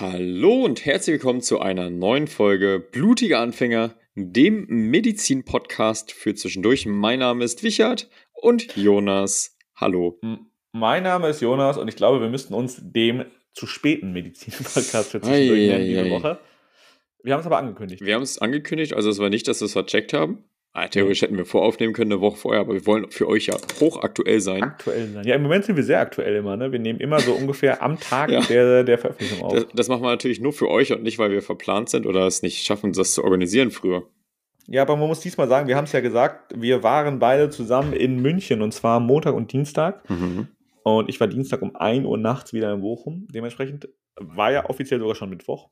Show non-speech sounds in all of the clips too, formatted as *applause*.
Hallo und herzlich willkommen zu einer neuen Folge Blutige Anfänger, dem Medizin-Podcast für zwischendurch. Mein Name ist Wichert und Jonas. Hallo. Mein Name ist Jonas und ich glaube, wir müssten uns dem zu späten Medizin-Podcast für zwischendurch nennen diese Woche. Wir haben es aber angekündigt. Wir haben es angekündigt, also es war nicht, dass wir es vercheckt haben. Ah, theoretisch hätten wir voraufnehmen können, eine Woche vorher, aber wir wollen für euch ja hochaktuell sein. Aktuell sein. Ja, im Moment sind wir sehr aktuell immer. Ne? Wir nehmen immer so ungefähr am *laughs* Tag ja. der, der Veröffentlichung auf. Das, das, machen wir natürlich nur für euch und nicht, weil wir verplant sind oder es nicht schaffen, das zu organisieren früher. Ja, aber man muss diesmal sagen, wir haben es ja gesagt, wir waren beide zusammen in München und zwar Montag und Dienstag. Mhm. Und ich war Dienstag um 1 Uhr nachts wieder in Bochum. Dementsprechend war ja offiziell sogar schon Mittwoch.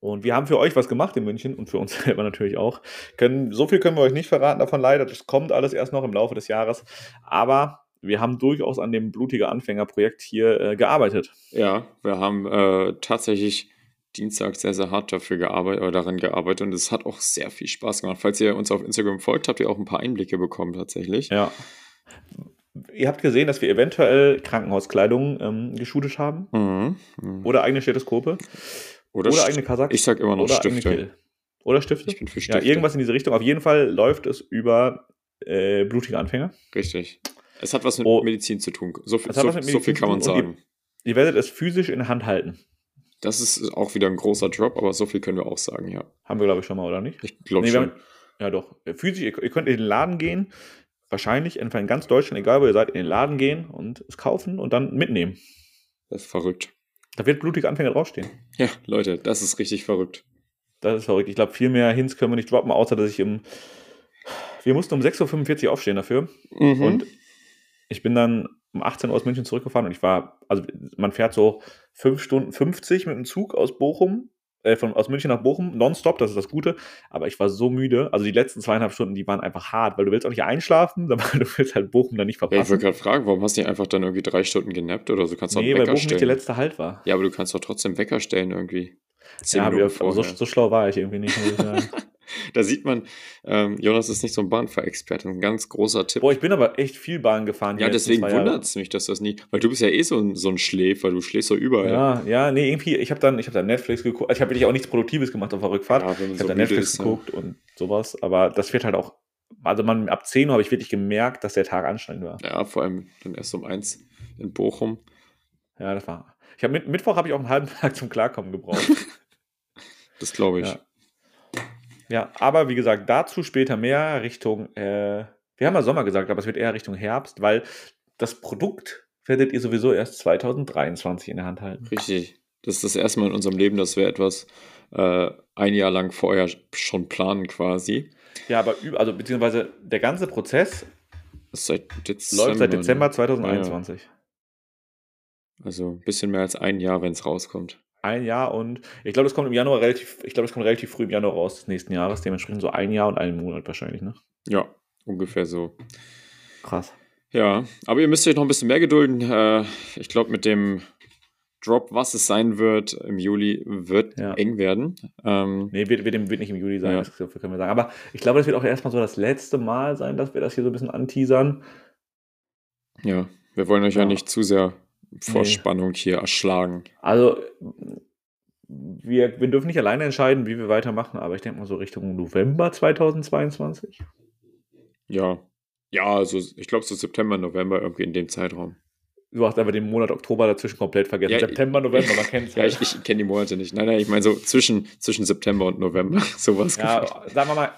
Und wir haben für euch was gemacht in München und für uns *laughs* selber natürlich auch. Können, so viel können wir euch nicht verraten davon leider. Das kommt alles erst noch im Laufe des Jahres. Aber wir haben durchaus an dem blutige Anfängerprojekt hier äh, gearbeitet. Ja, wir haben äh, tatsächlich Dienstag sehr, sehr hart dafür gearbeitet, oder daran gearbeitet und es hat auch sehr viel Spaß gemacht. Falls ihr uns auf Instagram folgt, habt ihr auch ein paar Einblicke bekommen tatsächlich. Ja. Ihr habt gesehen, dass wir eventuell Krankenhauskleidung ähm, haben. Mhm. Mhm. Oder eigene Stethoskope. Oder, oder eigene Kasach. Ich sag immer noch oder Stifte. Oder Stifte? Ich bin für Stifte. Ja, irgendwas in diese Richtung. Auf jeden Fall läuft es über äh, blutige Anfänger. Richtig. Es hat was mit oh. Medizin zu tun. So, viel, so, so viel kann man sagen. Ihr, ihr, werdet es physisch in Hand halten. Das ist auch wieder ein großer Drop, aber so viel können wir auch sagen, ja. Haben wir, glaube ich, schon mal, oder nicht? Ich glaube nee, schon. Haben, ja, doch. Physisch, ihr, ihr, könnt in den Laden gehen, wahrscheinlich, in ganz Deutschland, egal wo ihr seid, in den Laden gehen und es kaufen und dann mitnehmen. Das ist verrückt. Da wird blutige Anfänger draufstehen. Ja, Leute, das ist richtig verrückt. Das ist verrückt. Ich glaube, viel mehr Hints können wir nicht droppen, außer dass ich im. Wir mussten um 6.45 Uhr aufstehen dafür. Mhm. Und ich bin dann um 18 Uhr aus München zurückgefahren und ich war, also man fährt so 5 Stunden 50 mit dem Zug aus Bochum äh, von, aus München nach Bochum, nonstop, das ist das Gute. Aber ich war so müde. Also die letzten zweieinhalb Stunden, die waren einfach hart, weil du willst auch nicht einschlafen, *laughs* weil du willst halt Bochum dann nicht verpassen. Ja, ich wollte gerade fragen, warum hast du nicht einfach dann irgendwie drei Stunden genappt oder so? Kannst du nee, weil Bochum stellen. nicht der letzte Halt war. Ja, aber du kannst doch trotzdem Wecker stellen irgendwie. ja, aber so, so, schlau war ich irgendwie nicht, muss ich *laughs* sagen. *laughs* da sieht man, ähm, Jonas ist nicht so ein Bahnfahrexperte. Ein ganz großer Tipp. Boah, ich bin aber echt viel Bahn gefahren. Ja, deswegen wundert es mich, dass das nie. Weil du bist ja eh so ein, so ein Schläfer, du schläfst so überall. Ja, ja, nee, irgendwie, ich habe dann, hab dann Netflix geguckt. Ich habe wirklich auch nichts Produktives gemacht auf der Rückfahrt. Ja, ich so habe dann Netflix ist, geguckt ja. und sowas. Aber das wird halt auch. Also man, ab 10 Uhr habe ich wirklich gemerkt, dass der Tag anstrengend war. Ja, vor allem dann erst um 1 in Bochum. Ja, das war. Ich mit, Mittwoch habe ich auch einen halben *laughs* Tag zum Klarkommen gebraucht. das glaube ich. Ja. Ja, aber wie gesagt, dazu später mehr Richtung, äh, wir haben ja Sommer gesagt, aber es wird eher Richtung Herbst, weil das Produkt werdet ihr sowieso erst 2023 in der Hand halten. Richtig. Das ist das erste Mal in unserem Leben, dass wir etwas äh, ein Jahr lang vorher schon planen quasi. Ja, aber also beziehungsweise der ganze Prozess seit Dezember, läuft seit Dezember 2021. Ja. Also ein bisschen mehr als ein Jahr, wenn es rauskommt. Ein Jahr und ich glaube, das kommt im Januar relativ, ich glaube, das kommt relativ früh im Januar raus des nächsten Jahres, dementsprechend so ein Jahr und einen Monat wahrscheinlich, ne? Ja, ungefähr so. Krass. Ja, aber ihr müsst euch noch ein bisschen mehr gedulden. Äh, ich glaube, mit dem Drop, was es sein wird im Juli, wird ja. eng werden. Ähm, nee, wird, wird, wird, nicht im Juli sein, ja. das können wir sagen. Aber ich glaube, das wird auch erstmal so das letzte Mal sein, dass wir das hier so ein bisschen anteasern. Ja, wir wollen euch ja, ja nicht zu sehr Vorspannung nee. hier erschlagen. Also, wir, wir dürfen nicht alleine entscheiden, wie wir weitermachen, aber ich denke mal so Richtung November 2022. Ja. Ja, also ich glaube so September, November, irgendwie in dem Zeitraum. Du hast einfach den Monat Oktober dazwischen komplett vergessen. Ja, September, November, man *laughs* kennt es ja. ich, ich kenne die Monate nicht. Nein, nein, ich meine so zwischen, zwischen September und November, *laughs* sowas. Ja, gefällt. sagen wir mal,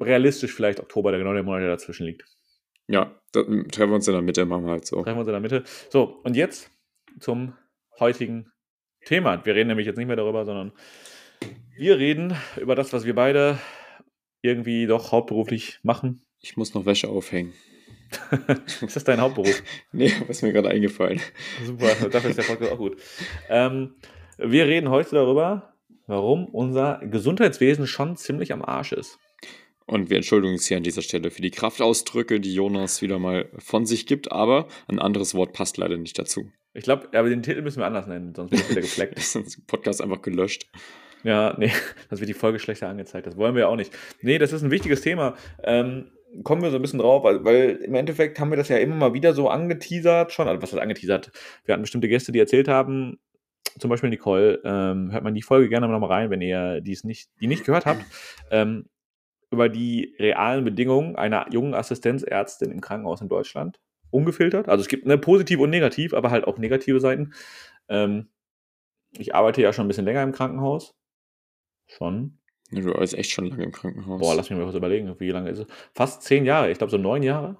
realistisch vielleicht Oktober, der genau der Monat, der dazwischen liegt. Ja, da, treffen wir uns in der Mitte, machen wir halt so. Treffen wir uns in der Mitte. So, und jetzt zum heutigen Thema. Wir reden nämlich jetzt nicht mehr darüber, sondern wir reden über das, was wir beide irgendwie doch hauptberuflich machen. Ich muss noch Wäsche aufhängen. *laughs* ist das dein Hauptberuf? *laughs* nee, was ist mir gerade eingefallen. Super, dafür ist der Podcast auch gut. Ähm, wir reden heute darüber, warum unser Gesundheitswesen schon ziemlich am Arsch ist. Und wir entschuldigen uns hier an dieser Stelle für die Kraftausdrücke, die Jonas wieder mal von sich gibt, aber ein anderes Wort passt leider nicht dazu. Ich glaube, aber den Titel müssen wir anders nennen, sonst wird er wieder gefleckt. *laughs* ist das Podcast einfach gelöscht. Ja, nee, das wird die Folge schlechter angezeigt. Das wollen wir ja auch nicht. Nee, das ist ein wichtiges Thema. Ähm, kommen wir so ein bisschen drauf, weil, weil, im Endeffekt haben wir das ja immer mal wieder so angeteasert schon. Also, was heißt angeteasert? Wir hatten bestimmte Gäste, die erzählt haben, zum Beispiel Nicole, ähm, hört man die Folge gerne nochmal rein, wenn ihr dies nicht, die nicht gehört habt, ähm, über die realen Bedingungen einer jungen Assistenzärztin im Krankenhaus in Deutschland. Ungefiltert. Also es gibt eine positive und negativ, aber halt auch negative Seiten. Ähm, ich arbeite ja schon ein bisschen länger im Krankenhaus. Schon. Ja, du bist echt schon lange im Krankenhaus. Boah, lass mich mal kurz überlegen, wie lange ist es? Fast zehn Jahre, ich glaube so neun Jahre.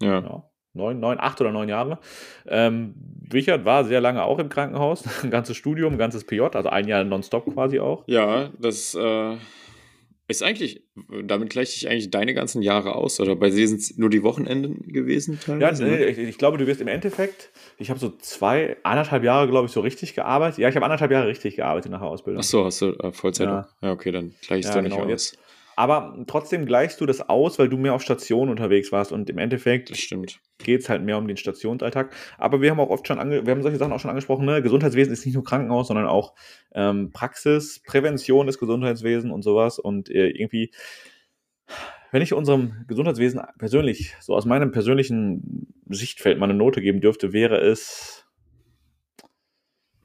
Ja. ja. Neun, neun, acht oder neun Jahre. Ähm, Richard war sehr lange auch im Krankenhaus, *laughs* ein ganzes Studium, ein ganzes PJ, also ein Jahr nonstop quasi auch. Ja, das äh, ist eigentlich, damit gleiche ich eigentlich deine ganzen Jahre aus, oder bei dir sind es nur die Wochenenden gewesen teilweise? Ja, nee, ich, ich, glaube, du wirst im Endeffekt, ich habe so zwei, anderthalb Jahre, glaube ich, so richtig gearbeitet. Ja, ich habe anderthalb Jahre richtig gearbeitet nach der Ausbildung. Ach so, hast du äh, Vollzeit? Ja. ja. okay, dann gleiche ich es ja, genau. nicht aus. Jetzt, aber trotzdem gleichst du das aus, weil du mehr auf Station unterwegs warst und im Endeffekt geht es halt mehr um den Stationsalltag. Aber wir haben auch oft schon, ange wir haben solche Sachen auch schon angesprochen, ne? Gesundheitswesen ist nicht nur Krankenhaus, sondern auch ähm, Praxis, Prävention des Gesundheitswesens und sowas. Und äh, irgendwie, wenn ich unserem Gesundheitswesen persönlich, so aus meinem persönlichen Sichtfeld mal eine Note geben dürfte, wäre es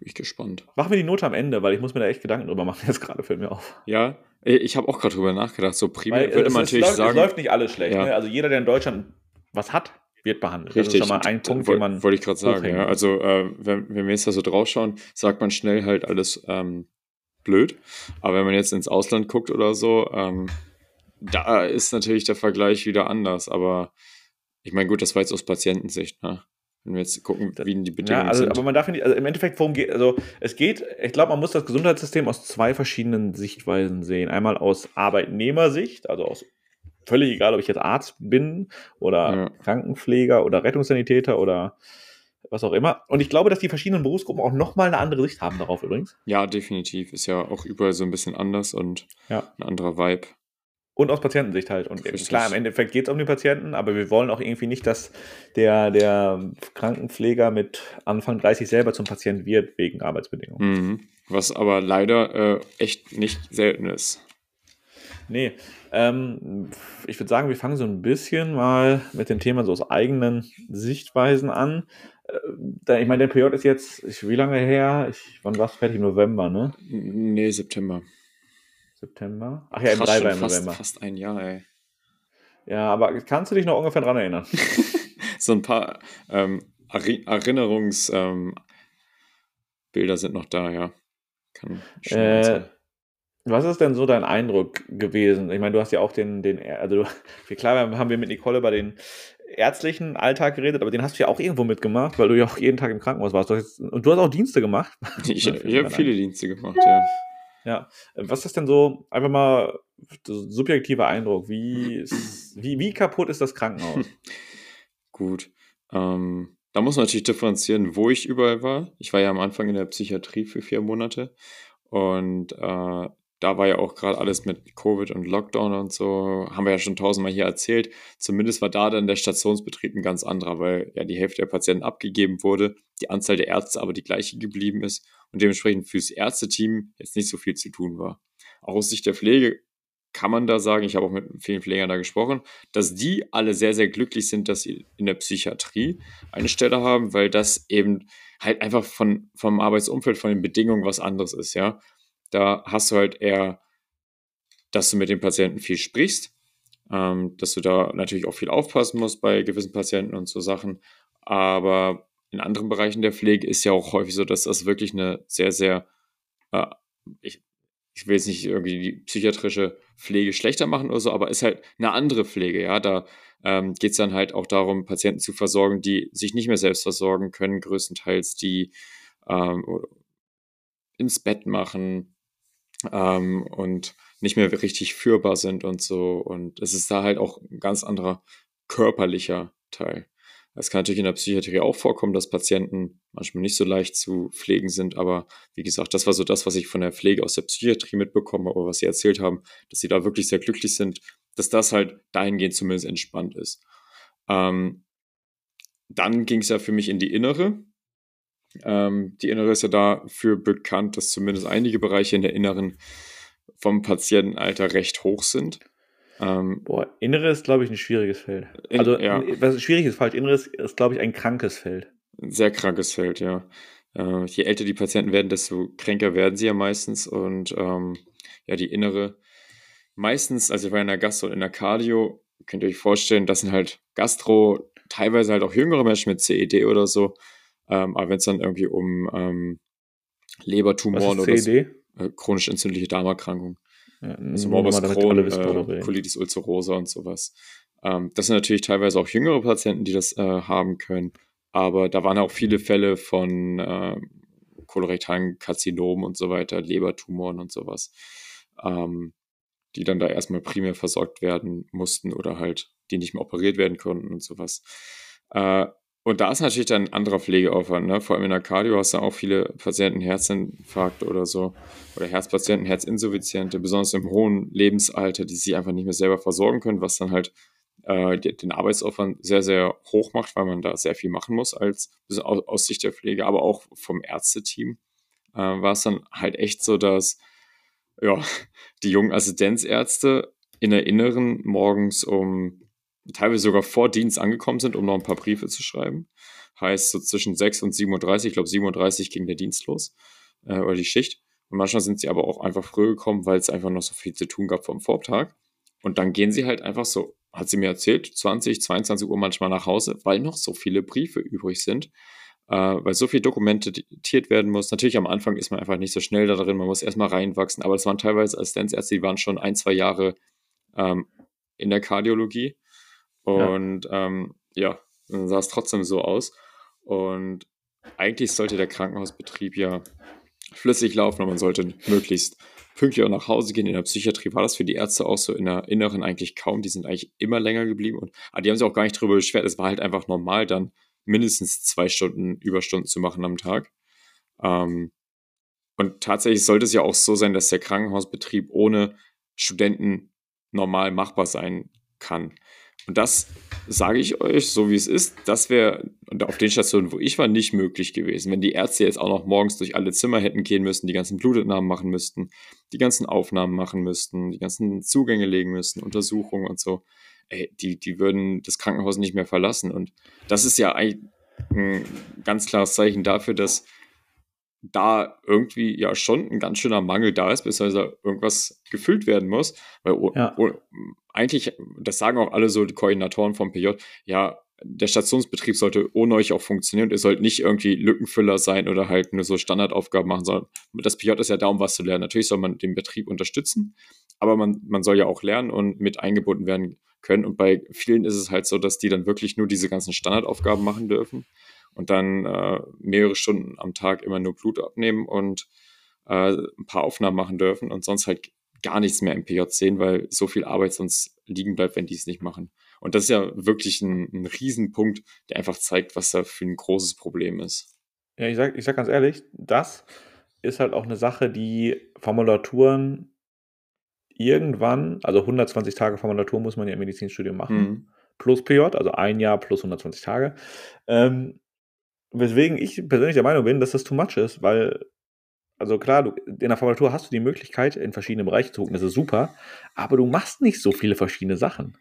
bin ich gespannt. Machen wir die Note am Ende, weil ich muss mir da echt Gedanken drüber machen. *laughs* Jetzt gerade fällt mir auf. Ja, ich habe auch gerade drüber nachgedacht. So primär weil, würde man natürlich läuft, sagen. Es läuft nicht alles schlecht. Ja. Ne? Also jeder, der in Deutschland was hat, wird behandelt. Richtig. Das ist schon mal ein Punkt, den man. Wollte ich gerade sagen, ja. Also, äh, wenn, wenn, wir jetzt da so draufschauen, sagt man schnell halt alles ähm, blöd. Aber wenn man jetzt ins Ausland guckt oder so, ähm, da ist natürlich der Vergleich wieder anders. Aber ich meine, gut, das war jetzt aus Patientensicht, ne? Wenn wir jetzt gucken, wie die Bedingungen ja, also, sind. Aber man darf nicht, also im Endeffekt, worum geht, also es geht, ich glaube, man muss das Gesundheitssystem aus zwei verschiedenen Sichtweisen sehen. Einmal aus Arbeitnehmersicht, also aus völlig egal, ob ich jetzt Arzt bin oder ja. Krankenpfleger oder Rettungssanitäter oder was auch immer. Und ich glaube, dass die verschiedenen Berufsgruppen auch nochmal eine andere Sicht haben darauf übrigens. Ja, definitiv. Ist ja auch überall so ein bisschen anders und ja. ein anderer Vibe. Und aus Patientensicht halt. Und Richtig. klar, im Endeffekt geht es um die Patienten, aber wir wollen auch irgendwie nicht, dass der, der Krankenpfleger mit Anfang 30 selber zum Patient wird, wegen Arbeitsbedingungen. Mhm. Was aber leider äh, echt nicht selten ist. Nee, ähm, ich würde sagen, wir fangen so ein bisschen mal mit dem Thema so aus eigenen Sichtweisen an. Äh, ich meine, der Period ist jetzt, ich, wie lange her? Ich, wann war es fertig? November, ne? Nee, September. September. Ach ja, im 3 war im fast, November. Fast ein Jahr, ey. Ja, aber kannst du dich noch ungefähr dran erinnern? *laughs* so ein paar ähm, Erinnerungsbilder ähm, sind noch da, ja. Kann äh, was ist denn so dein Eindruck gewesen? Ich meine, du hast ja auch den, den also *laughs* klar haben wir mit Nicole über den ärztlichen Alltag geredet, aber den hast du ja auch irgendwo mitgemacht, weil du ja auch jeden Tag im Krankenhaus warst. Du jetzt, und du hast auch Dienste gemacht. *laughs* Ich, ich habe viele Dienste gemacht, ja. Ja, was ist denn so einfach mal subjektiver Eindruck? Wie, wie, wie kaputt ist das Krankenhaus? *laughs* Gut. Ähm, da muss man natürlich differenzieren, wo ich überall war. Ich war ja am Anfang in der Psychiatrie für vier Monate und äh, da war ja auch gerade alles mit Covid und Lockdown und so, haben wir ja schon tausendmal hier erzählt. Zumindest war da dann der Stationsbetrieb ein ganz anderer, weil ja die Hälfte der Patienten abgegeben wurde, die Anzahl der Ärzte aber die gleiche geblieben ist und dementsprechend fürs Ärzteteam jetzt nicht so viel zu tun war. Auch aus Sicht der Pflege kann man da sagen, ich habe auch mit vielen Pflegern da gesprochen, dass die alle sehr, sehr glücklich sind, dass sie in der Psychiatrie eine Stelle haben, weil das eben halt einfach von, vom Arbeitsumfeld, von den Bedingungen was anderes ist, ja. Da hast du halt eher, dass du mit den Patienten viel sprichst, ähm, dass du da natürlich auch viel aufpassen musst bei gewissen Patienten und so Sachen. Aber in anderen Bereichen der Pflege ist ja auch häufig so, dass das wirklich eine sehr, sehr, äh, ich, ich will jetzt nicht irgendwie die psychiatrische Pflege schlechter machen oder so, aber ist halt eine andere Pflege, ja. Da ähm, geht es dann halt auch darum, Patienten zu versorgen, die sich nicht mehr selbst versorgen können, größtenteils, die ähm, ins Bett machen, ähm, und nicht mehr richtig führbar sind und so. Und es ist da halt auch ein ganz anderer körperlicher Teil. Es kann natürlich in der Psychiatrie auch vorkommen, dass Patienten manchmal nicht so leicht zu pflegen sind, aber wie gesagt, das war so das, was ich von der Pflege aus der Psychiatrie mitbekomme, oder was sie erzählt haben, dass sie da wirklich sehr glücklich sind, dass das halt dahingehend zumindest entspannt ist. Ähm, dann ging es ja für mich in die Innere. Ähm, die Innere ist ja dafür bekannt, dass zumindest einige Bereiche in der Inneren vom Patientenalter recht hoch sind. Ähm, Boah, Innere ist, glaube ich, ein schwieriges Feld. In, also, ja. was schwierig ist falsch. Inneres ist, glaube ich, ein krankes Feld. Ein sehr krankes Feld, ja. Äh, je älter die Patienten werden, desto kränker werden sie ja meistens und ähm, ja, die innere, meistens, also ich war in der Gastro und in der Cardio, könnt ihr euch vorstellen, das sind halt Gastro, teilweise halt auch jüngere Menschen mit CED oder so, ähm, aber wenn es dann irgendwie um ähm, Lebertumoren oder so, e äh, chronisch entzündliche Darmerkrankung, ja, also Morbus Crohn, äh, Colitis ulcerosa und sowas. Ähm, das sind natürlich teilweise auch jüngere Patienten, die das äh, haben können. Aber da waren auch viele Fälle von äh, kolorektalen Karzinomen und so weiter, Lebertumoren und sowas, ähm, die dann da erstmal primär versorgt werden mussten oder halt die nicht mehr operiert werden konnten und sowas. Äh, und da ist natürlich dann ein anderer Pflegeaufwand, ne? Vor allem in der Cardio hast du auch viele Patienten Herzinfarkt oder so, oder Herzpatienten, Herzinsuffiziente, besonders im hohen Lebensalter, die sich einfach nicht mehr selber versorgen können, was dann halt äh, den Arbeitsaufwand sehr, sehr hoch macht, weil man da sehr viel machen muss als aus, Sicht der Pflege, aber auch vom Ärzteteam äh, war es dann halt echt so, dass ja, die jungen Assistenzärzte in der Inneren morgens um teilweise sogar vor Dienst angekommen sind, um noch ein paar Briefe zu schreiben. Heißt so zwischen 6 und 37, ich glaube 37 ging der Dienst los äh, oder die Schicht. Und manchmal sind sie aber auch einfach früh gekommen, weil es einfach noch so viel zu tun gab vom Vortag. Und dann gehen sie halt einfach so hat sie mir erzählt, 20, 22 Uhr manchmal nach Hause, weil noch so viele Briefe übrig sind, äh, weil so viel dokumentiert werden muss. Natürlich am Anfang ist man einfach nicht so schnell da drin, man muss erstmal reinwachsen, aber es waren teilweise Assistenzärzte, die waren schon ein, zwei Jahre ähm, in der Kardiologie und ja, ähm, ja dann sah es trotzdem so aus und eigentlich sollte der Krankenhausbetrieb ja flüssig laufen und man sollte möglichst pünktlich auch nach Hause gehen. In der Psychiatrie war das für die Ärzte auch so in der Inneren eigentlich kaum. Die sind eigentlich immer länger geblieben und ah, die haben sich auch gar nicht darüber beschwert. Es war halt einfach normal, dann mindestens zwei Stunden Überstunden zu machen am Tag. Ähm, und tatsächlich sollte es ja auch so sein, dass der Krankenhausbetrieb ohne Studenten normal machbar sein kann. Und das sage ich euch, so wie es ist, das wäre auf den Stationen, wo ich war, nicht möglich gewesen. Wenn die Ärzte jetzt auch noch morgens durch alle Zimmer hätten gehen müssen, die ganzen Blutentnahmen machen müssten, die ganzen Aufnahmen machen müssten, die ganzen Zugänge legen müssten, Untersuchungen und so, ey, die, die würden das Krankenhaus nicht mehr verlassen. Und das ist ja eigentlich ein ganz klares Zeichen dafür, dass da irgendwie ja schon ein ganz schöner Mangel da ist, beziehungsweise irgendwas gefüllt werden muss. Weil ja. eigentlich, das sagen auch alle so die Koordinatoren vom PJ, ja, der Stationsbetrieb sollte ohne euch auch funktionieren und ihr sollt nicht irgendwie Lückenfüller sein oder halt nur so Standardaufgaben machen, sondern das PJ ist ja da, um was zu lernen. Natürlich soll man den Betrieb unterstützen, aber man, man soll ja auch lernen und mit eingebunden werden können. Und bei vielen ist es halt so, dass die dann wirklich nur diese ganzen Standardaufgaben machen dürfen und dann äh, mehrere Stunden am Tag immer nur Blut abnehmen und äh, ein paar Aufnahmen machen dürfen und sonst halt gar nichts mehr im PJ sehen, weil so viel Arbeit sonst liegen bleibt, wenn die es nicht machen. Und das ist ja wirklich ein, ein Riesenpunkt, der einfach zeigt, was da für ein großes Problem ist. Ja, ich sag, ich sag ganz ehrlich, das ist halt auch eine Sache, die Formulaturen irgendwann, also 120 Tage Formulatur muss man ja im Medizinstudium machen, mhm. plus PJ, also ein Jahr plus 120 Tage. Ähm, Weswegen ich persönlich der Meinung bin, dass das too much ist, weil, also klar, du, in der Formulatur hast du die Möglichkeit, in verschiedene Bereiche zu gucken, das ist super, aber du machst nicht so viele verschiedene Sachen.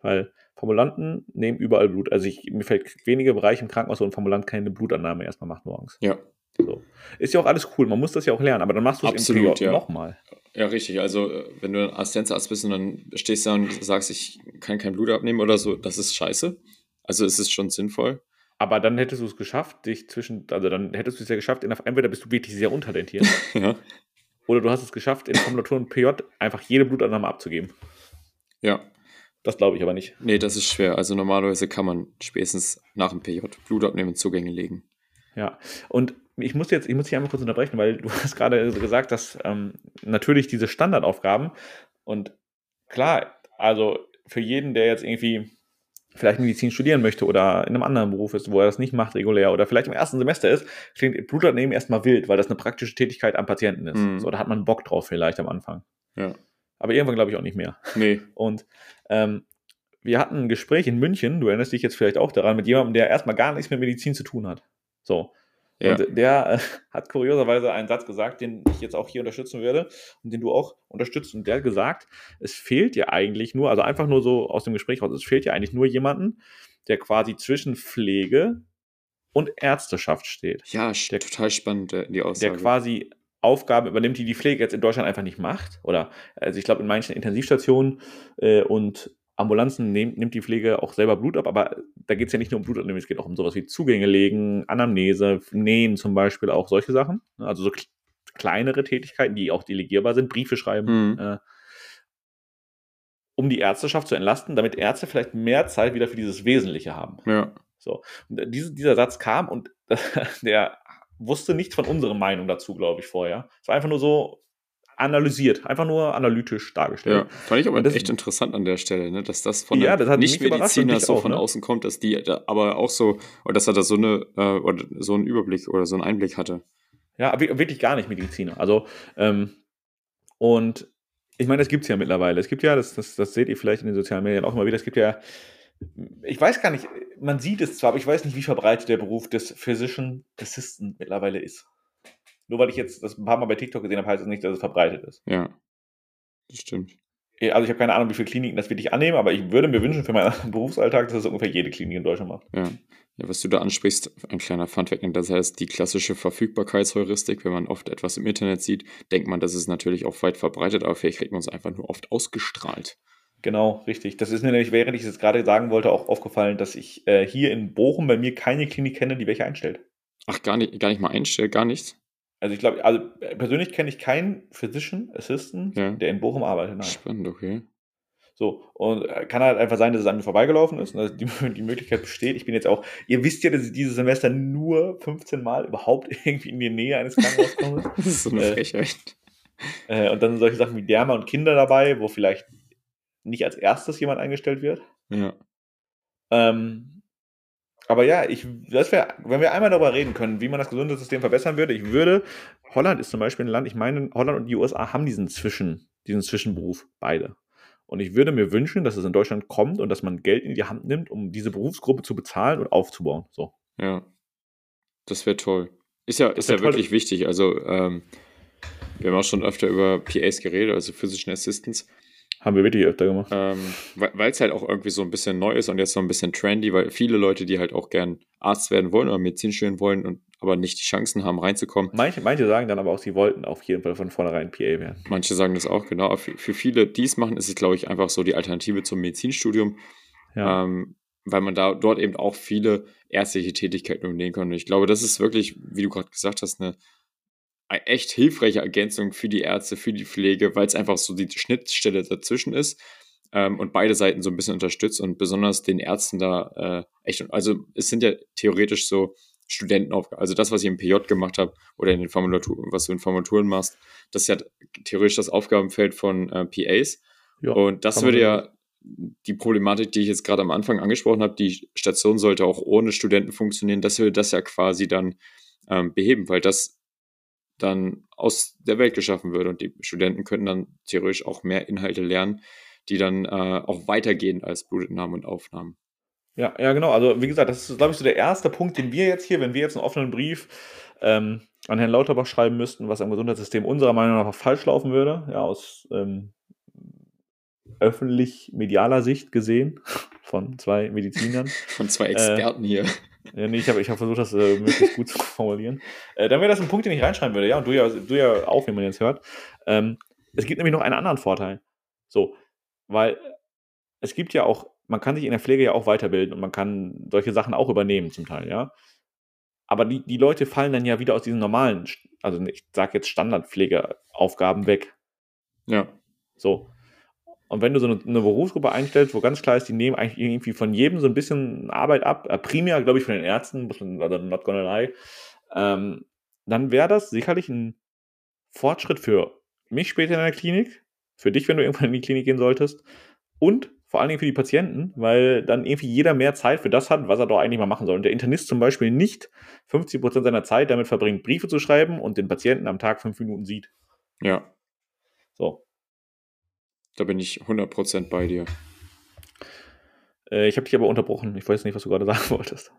Weil Formulanten nehmen überall Blut. Also ich, mir fällt wenige Bereiche im Krankenhaus, wo ein Formulant keine Blutannahme erstmal macht morgens. Ja. So. Ist ja auch alles cool, man muss das ja auch lernen, aber dann machst du es im ja. nochmal. Ja, richtig. Also, äh, wenn du ein Assistenzarzt bist und dann stehst du da und sagst, ich kann kein Blut abnehmen oder so, das ist scheiße. Also, es ist schon sinnvoll. Aber dann hättest du es geschafft, dich zwischen, also dann hättest du es ja geschafft, in, entweder bist du wirklich sehr untalentiert. *laughs* ja. Oder du hast es geschafft, in und PJ einfach jede Blutannahme abzugeben. Ja. Das glaube ich aber nicht. Nee, das ist schwer. Also normalerweise kann man spätestens nach dem PJ Blut abnehmen und Zugänge legen. Ja. Und ich muss jetzt, ich muss dich einmal kurz unterbrechen, weil du *laughs* hast gerade gesagt, dass ähm, natürlich diese Standardaufgaben und klar, also für jeden, der jetzt irgendwie vielleicht Medizin studieren möchte oder in einem anderen Beruf ist, wo er das nicht macht regulär oder vielleicht im ersten Semester ist, klingt Blutabnehmen erstmal wild, weil das eine praktische Tätigkeit am Patienten ist. Mhm. So, da hat man Bock drauf vielleicht am Anfang. Ja. Aber irgendwann glaube ich auch nicht mehr. Nee. *laughs* Und ähm, wir hatten ein Gespräch in München, du erinnerst dich jetzt vielleicht auch daran, mit jemandem, der erstmal gar nichts mit Medizin zu tun hat. So. Ja. Und der *laughs* hat kurioserweise einen Satz gesagt, den ich jetzt auch hier unterstützen werde und den du auch unterstützt. Und der hat gesagt, es fehlt ja eigentlich nur, also einfach nur so aus dem Gespräch raus, es fehlt ja eigentlich nur jemanden, der quasi zwischen Pflege und Ärzteschaft steht. Ja, der, total spannend, äh, die Aussage. Der quasi Aufgaben übernimmt, die die Pflege jetzt in Deutschland einfach nicht macht. Oder, also ich glaube, in manchen Intensivstationen äh, und Ambulanzen nehm, nimmt die Pflege auch selber Blut ab, aber da geht es ja nicht nur um Blutabnehmen, es geht auch um sowas wie Zugänge legen, Anamnese, Nähen zum Beispiel, auch solche Sachen. Also so kleinere Tätigkeiten, die auch delegierbar sind, Briefe schreiben, mhm. äh, um die Ärzteschaft zu entlasten, damit Ärzte vielleicht mehr Zeit wieder für dieses Wesentliche haben. Ja. So. Und äh, diese, dieser Satz kam und *laughs* der wusste nichts von unserer Meinung dazu, glaube ich, vorher. Es war einfach nur so analysiert, einfach nur analytisch dargestellt. Ja, fand ich aber echt interessant an der Stelle, ne? dass das von ja, das Nicht-Mediziner so auch, von ne? außen kommt, dass die da, aber auch so, oder dass er da so eine äh, oder so einen Überblick oder so einen Einblick hatte. Ja, wirklich gar nicht Mediziner. Also, ähm, und ich meine, das gibt es ja mittlerweile. Es gibt ja, das, das, das seht ihr vielleicht in den sozialen Medien auch immer wieder, es gibt ja, ich weiß gar nicht, man sieht es zwar, aber ich weiß nicht, wie verbreitet der Beruf des Physician Assistant mittlerweile ist. Nur weil ich jetzt das ein paar Mal bei TikTok gesehen habe, heißt es das nicht, dass es verbreitet ist. Ja, das stimmt. Also ich habe keine Ahnung, wie viele Kliniken das wirklich annehmen, aber ich würde mir wünschen für meinen *laughs* Berufsalltag, dass es ungefähr jede Klinik in Deutschland macht. Ja. Ja, was du da ansprichst, ein kleiner Funfact, das heißt die klassische Verfügbarkeitsheuristik, wenn man oft etwas im Internet sieht, denkt man, das ist natürlich auch weit verbreitet, aber vielleicht kriegt man es einfach nur oft ausgestrahlt. Genau, richtig. Das ist mir nämlich, während ich es gerade sagen wollte, auch aufgefallen, dass ich äh, hier in Bochum bei mir keine Klinik kenne, die welche einstellt. Ach, gar nicht, gar nicht mal einstellt, gar nichts? Also ich glaube, also persönlich kenne ich keinen Physician Assistant, ja. der in Bochum arbeitet. Nein. Spannend, okay. So, und äh, kann halt einfach sein, dass es an mir vorbeigelaufen ist und dass die, *laughs* die Möglichkeit besteht. Ich bin jetzt auch, ihr wisst ja, dass ich dieses Semester nur 15 Mal überhaupt *laughs* irgendwie in die Nähe eines Krankenhauses komme. *laughs* das ist so eine äh, Frechheit. Äh, und dann sind solche Sachen wie Derma und Kinder dabei, wo vielleicht nicht als erstes jemand eingestellt wird. Ja. Ähm, aber ja, ich, das wär, wenn wir einmal darüber reden können, wie man das Gesundheitssystem verbessern würde, ich würde, Holland ist zum Beispiel ein Land, ich meine, Holland und die USA haben diesen Zwischen, diesen Zwischenberuf, beide. Und ich würde mir wünschen, dass es in Deutschland kommt und dass man Geld in die Hand nimmt, um diese Berufsgruppe zu bezahlen und aufzubauen. So. Ja. Das wäre toll. Ist ja, ist ja wirklich wichtig. Also, ähm, wir haben auch schon öfter über PAs geredet, also Physician Assistants. Haben wir wirklich öfter gemacht. Ähm, weil es halt auch irgendwie so ein bisschen neu ist und jetzt so ein bisschen trendy, weil viele Leute, die halt auch gern Arzt werden wollen oder Medizin studieren wollen und aber nicht die Chancen haben, reinzukommen. Manche, manche sagen dann aber auch, sie wollten auf jeden Fall von vornherein PA werden. Manche sagen das auch, genau. Für, für viele, die es machen, ist es, glaube ich, einfach so die Alternative zum Medizinstudium. Ja. Ähm, weil man da dort eben auch viele ärztliche Tätigkeiten übernehmen kann. Und ich glaube, das ist wirklich, wie du gerade gesagt hast, eine echt hilfreiche Ergänzung für die Ärzte, für die Pflege, weil es einfach so die Schnittstelle dazwischen ist ähm, und beide Seiten so ein bisschen unterstützt und besonders den Ärzten da äh, echt, also es sind ja theoretisch so Studentenaufgaben, also das, was ich im PJ gemacht habe oder in den Formulaturen, was du in Formulaturen machst, das ist ja theoretisch das Aufgabenfeld von äh, PAs ja, und das würde ja die Problematik, die ich jetzt gerade am Anfang angesprochen habe, die Station sollte auch ohne Studenten funktionieren, das würde das ja quasi dann ähm, beheben, weil das dann aus der Welt geschaffen würde. Und die Studenten könnten dann theoretisch auch mehr Inhalte lernen, die dann äh, auch weitergehen als Blutentnahmen und Aufnahmen. Ja, ja, genau. Also, wie gesagt, das ist, glaube ich, so der erste Punkt, den wir jetzt hier, wenn wir jetzt einen offenen Brief ähm, an Herrn Lauterbach schreiben müssten, was am Gesundheitssystem unserer Meinung nach falsch laufen würde, ja, aus ähm, öffentlich-medialer Sicht gesehen, *laughs* von zwei Medizinern. Von zwei Experten äh, hier. Ja, nee, ich habe ich hab versucht, das äh, möglichst gut zu *laughs* formulieren. Äh, dann wäre das ein Punkt, den ich reinschreiben würde, ja, und du ja, du ja auch, wie man jetzt hört. Ähm, es gibt nämlich noch einen anderen Vorteil. So, weil es gibt ja auch, man kann sich in der Pflege ja auch weiterbilden und man kann solche Sachen auch übernehmen zum Teil, ja. Aber die, die Leute fallen dann ja wieder aus diesen normalen, also ich sage jetzt Standardpflegeaufgaben weg. Ja. So. Und wenn du so eine, eine, Berufsgruppe einstellst, wo ganz klar ist, die nehmen eigentlich irgendwie von jedem so ein bisschen Arbeit ab, äh, primär, glaube ich, von den Ärzten, also not gonna lie, ähm, dann wäre das sicherlich ein Fortschritt für mich später in der Klinik, für dich, wenn du irgendwann in die Klinik gehen solltest und vor allen Dingen für die Patienten, weil dann irgendwie jeder mehr Zeit für das hat, was er doch eigentlich mal machen soll. Und der Internist zum Beispiel nicht 50% seiner Zeit damit verbringt, Briefe zu schreiben und den Patienten am Tag fünf Minuten sieht. Ja. So. Da bin ich 100% bei dir. Äh, ich habe dich aber unterbrochen. Ich weiß nicht, was du gerade *laughs* sagen wolltest.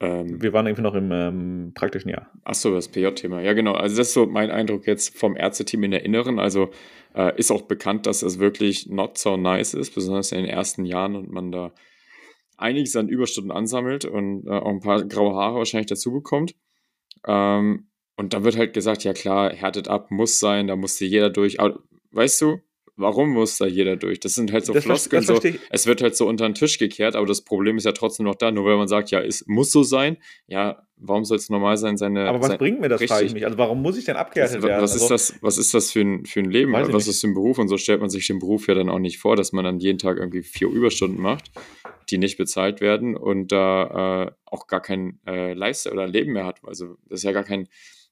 Ähm, Wir waren irgendwie noch im ähm, praktischen Jahr. Achso, das PJ-Thema. Ja, genau. Also, das ist so mein Eindruck jetzt vom Ärzteteam in der Inneren. Also, äh, ist auch bekannt, dass es wirklich not so nice ist, besonders in den ersten Jahren und man da einiges an Überstunden ansammelt und äh, auch ein paar graue Haare wahrscheinlich dazu bekommt. Ähm, und da wird halt gesagt, ja klar, härtet ab, muss sein, da musste jeder durch. Aber, weißt du, warum muss da jeder durch? Das sind halt so das Floskeln. So, es wird halt so unter den Tisch gekehrt, aber das Problem ist ja trotzdem noch da. Nur weil man sagt, ja, es muss so sein, ja, warum soll es normal sein, seine. Aber was sein, bringt mir das, frage ich mich. Also warum muss ich denn abgehärtet werden? Was, ist das, was ist das für ein, für ein Leben? Was ist das für ein Beruf? Und so stellt man sich den Beruf ja dann auch nicht vor, dass man dann jeden Tag irgendwie vier Überstunden macht, die nicht bezahlt werden und da äh, auch gar kein äh, Leiste oder Leben mehr hat. Also das ist ja gar kein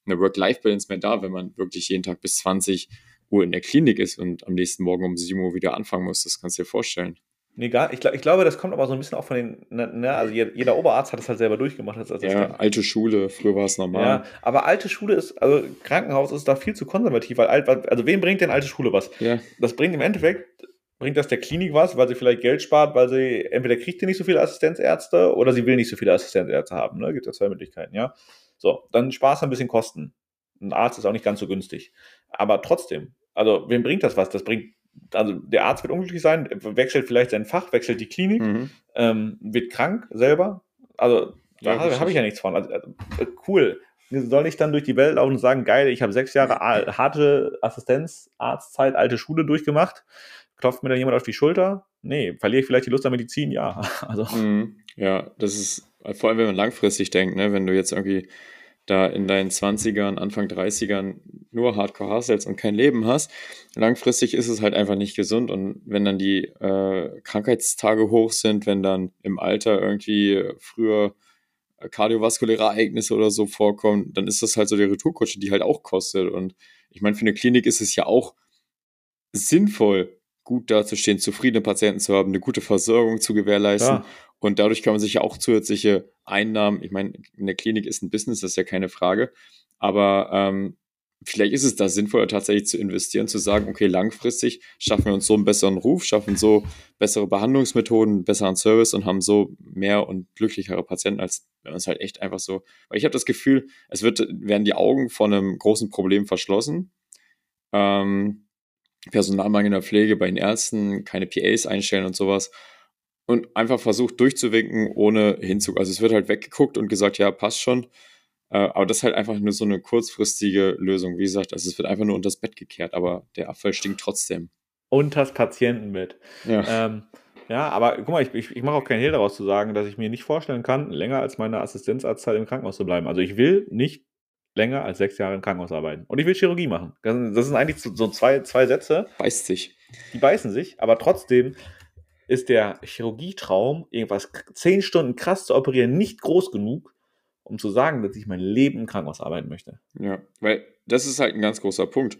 eine Work-Life-Balance mehr da, wenn man wirklich jeden Tag bis 20 Uhr in der Klinik ist und am nächsten Morgen um 7 Uhr wieder anfangen muss. Das kannst du dir vorstellen. Nee, gar, ich, ich glaube, das kommt aber so ein bisschen auch von den, ne, ne also jeder Oberarzt hat das halt selber durchgemacht. Als ja, alte Schule, früher war es normal. Ja, aber alte Schule ist, also Krankenhaus ist da viel zu konservativ, weil alt, also wem bringt denn alte Schule was? Ja. Das bringt im Endeffekt, bringt das der Klinik was, weil sie vielleicht Geld spart, weil sie, entweder kriegt sie nicht so viele Assistenzärzte oder sie will nicht so viele Assistenzärzte haben, ne? Gibt ja zwei Möglichkeiten, ja. So, dann sparst du ein bisschen Kosten. Ein Arzt ist auch nicht ganz so günstig. Aber trotzdem, also wem bringt das was? Das bringt also der Arzt wird unglücklich sein, wechselt vielleicht sein Fach, wechselt die Klinik, mhm. ähm, wird krank selber. Also da ja, habe hab ich ja nichts von. Also, also, cool. Soll ich dann durch die Welt laufen und sagen, geil, ich habe sechs Jahre harte Assistenz, Arztzeit, alte Schule durchgemacht? Klopft mir da jemand auf die Schulter? Nee. Verliere ich vielleicht die Lust an Medizin? Ja. *laughs* Also. Mhm. Ja, das ist, vor allem wenn man langfristig denkt, ne? wenn du jetzt irgendwie da in deinen 20ern, Anfang 30ern nur Hardcore hustlest und kein Leben hast, langfristig ist es halt einfach nicht gesund. Und wenn dann die äh, Krankheitstage hoch sind, wenn dann im Alter irgendwie früher kardiovaskuläre Ereignisse oder so vorkommen, dann ist das halt so die Retourkutsche, die halt auch kostet. Und ich meine, für eine Klinik ist es ja auch sinnvoll, gut dazustehen, zufriedene Patienten zu haben, eine gute Versorgung zu gewährleisten. Ja. Und dadurch kann man sich ja auch zusätzliche Einnahmen, ich meine, in der Klinik ist ein Business, das ist ja keine Frage, aber ähm, vielleicht ist es da sinnvoller, tatsächlich zu investieren, zu sagen, okay, langfristig schaffen wir uns so einen besseren Ruf, schaffen so bessere Behandlungsmethoden, besseren Service und haben so mehr und glücklichere Patienten, als wenn man es halt echt einfach so. Weil ich habe das Gefühl, es wird, werden die Augen von einem großen Problem verschlossen. Ähm, Personalmangel in der Pflege bei den Ärzten, keine PAs einstellen und sowas und einfach versucht durchzuwinken, ohne Hinzug. Also es wird halt weggeguckt und gesagt, ja, passt schon. Äh, aber das ist halt einfach nur so eine kurzfristige Lösung. Wie gesagt, also es wird einfach nur unter das Bett gekehrt, aber der Abfall stinkt trotzdem. Und das Patientenbett. Ja. Ähm, ja, aber guck mal, ich, ich, ich mache auch keinen Hehl daraus zu sagen, dass ich mir nicht vorstellen kann, länger als meine Assistenzarztzeit im Krankenhaus zu bleiben. Also ich will nicht länger als sechs Jahre im Krankenhaus arbeiten. Und ich will Chirurgie machen. Das sind eigentlich so zwei, zwei Sätze. Beißt sich. Die beißen sich, aber trotzdem ist der Chirurgietraum, irgendwas zehn Stunden krass zu operieren, nicht groß genug, um zu sagen, dass ich mein Leben im Krankenhaus arbeiten möchte. Ja, weil das ist halt ein ganz großer Punkt.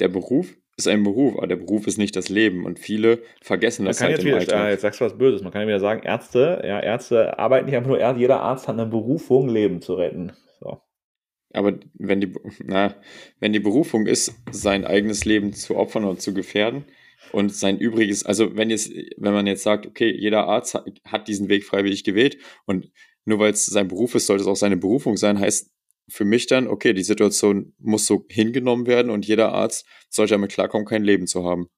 Der Beruf ist ein Beruf, aber der Beruf ist nicht das Leben und viele vergessen das halt im wieder, Alltag. Äh, jetzt sagst du was Böses. Man kann ja wieder sagen, Ärzte, ja, Ärzte arbeiten nicht einfach nur, jeder Arzt hat eine Berufung, Leben zu retten. So. Aber wenn die, na, wenn die Berufung ist, sein eigenes Leben zu opfern oder zu gefährden, und sein übriges, also wenn jetzt, wenn man jetzt sagt, okay, jeder Arzt hat, hat diesen Weg freiwillig gewählt und nur weil es sein Beruf ist, sollte es auch seine Berufung sein, heißt für mich dann, okay, die Situation muss so hingenommen werden und jeder Arzt sollte damit klarkommen, kein Leben zu haben.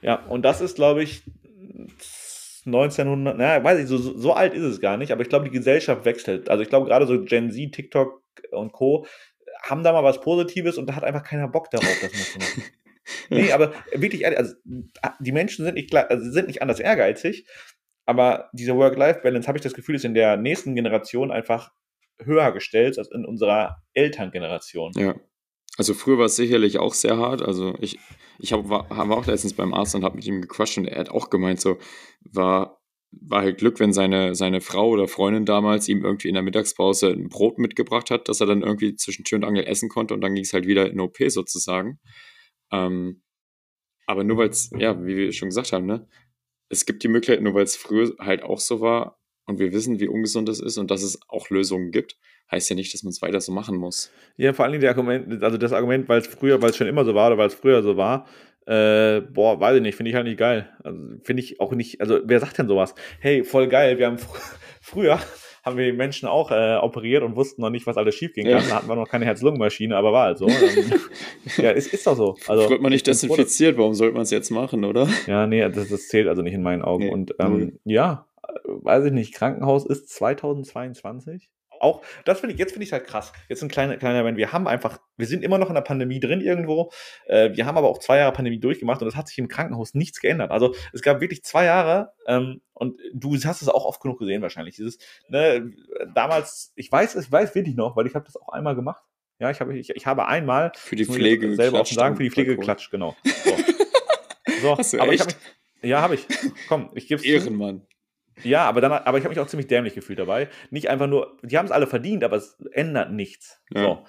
Ja, und das ist, glaube ich, 1900, naja, weiß ich, so, so alt ist es gar nicht, aber ich glaube, die Gesellschaft wechselt. Also ich glaube, gerade so Gen Z, TikTok und Co. haben da mal was Positives und da hat einfach keiner Bock darauf, das *laughs* zu machen. *laughs* nee, aber wirklich ehrlich, also die Menschen sind nicht, also sind nicht anders ehrgeizig, aber diese Work-Life-Balance, habe ich das Gefühl, ist in der nächsten Generation einfach höher gestellt als in unserer Elterngeneration. Ja. Also früher war es sicherlich auch sehr hart. Also ich, ich hab, war, war auch letztens beim Arzt und habe mit ihm gequatscht und er hat auch gemeint, so war, war halt Glück, wenn seine, seine Frau oder Freundin damals ihm irgendwie in der Mittagspause ein Brot mitgebracht hat, dass er dann irgendwie zwischen Tür und Angel essen konnte und dann ging es halt wieder in OP sozusagen. Ähm, aber nur weil es, ja, wie wir schon gesagt haben, ne, es gibt die Möglichkeit, nur weil es früher halt auch so war und wir wissen, wie ungesund es ist und dass es auch Lösungen gibt, heißt ja nicht, dass man es weiter so machen muss. Ja, vor allen Dingen der Argument, also das Argument, weil es früher, weil es schon immer so war oder weil es früher so war, äh, boah, weiß ich nicht, finde ich halt nicht geil. Also, finde ich auch nicht, also wer sagt denn sowas? Hey, voll geil, wir haben fr *laughs* früher haben wir die Menschen auch äh, operiert und wussten noch nicht, was alles schief gehen kann. Ja. Da hatten wir noch keine Herz-Lungen-Maschine, aber war halt so. *laughs* ja, ist, ist doch so. Also, wird man nicht desinfiziert, warum sollte man es jetzt machen, oder? Ja, nee, das, das, zählt also nicht in meinen Augen. Nee. Und ähm, mhm. ja, weiß ich nicht, Krankenhaus ist 2022 auch, das finde ich, jetzt finde ich halt krass. Jetzt ein kleiner, kleiner Moment. Wir haben einfach, wir sind immer noch in der Pandemie drin irgendwo. Äh, wir haben aber auch zwei Jahre Pandemie durchgemacht und es hat sich im Krankenhaus nichts geändert. Also es gab wirklich zwei Jahre ähm, und du hast es auch oft genug gesehen wahrscheinlich. Dieses, ne, damals, ich weiß, ich weiß wirklich noch, weil ich habe das auch einmal gemacht. Ja, ich habe, ich, ich habe einmal für die Pflege selber auch sagen, für die Pflege geklatscht, genau. *laughs* So, so aber echt? ich habe ja, habe ich. Komm, ich gebe es. Ehrenmann. Ja, aber, dann, aber ich habe mich auch ziemlich dämlich gefühlt dabei. Nicht einfach nur, die haben es alle verdient, aber es ändert nichts. Ja. So.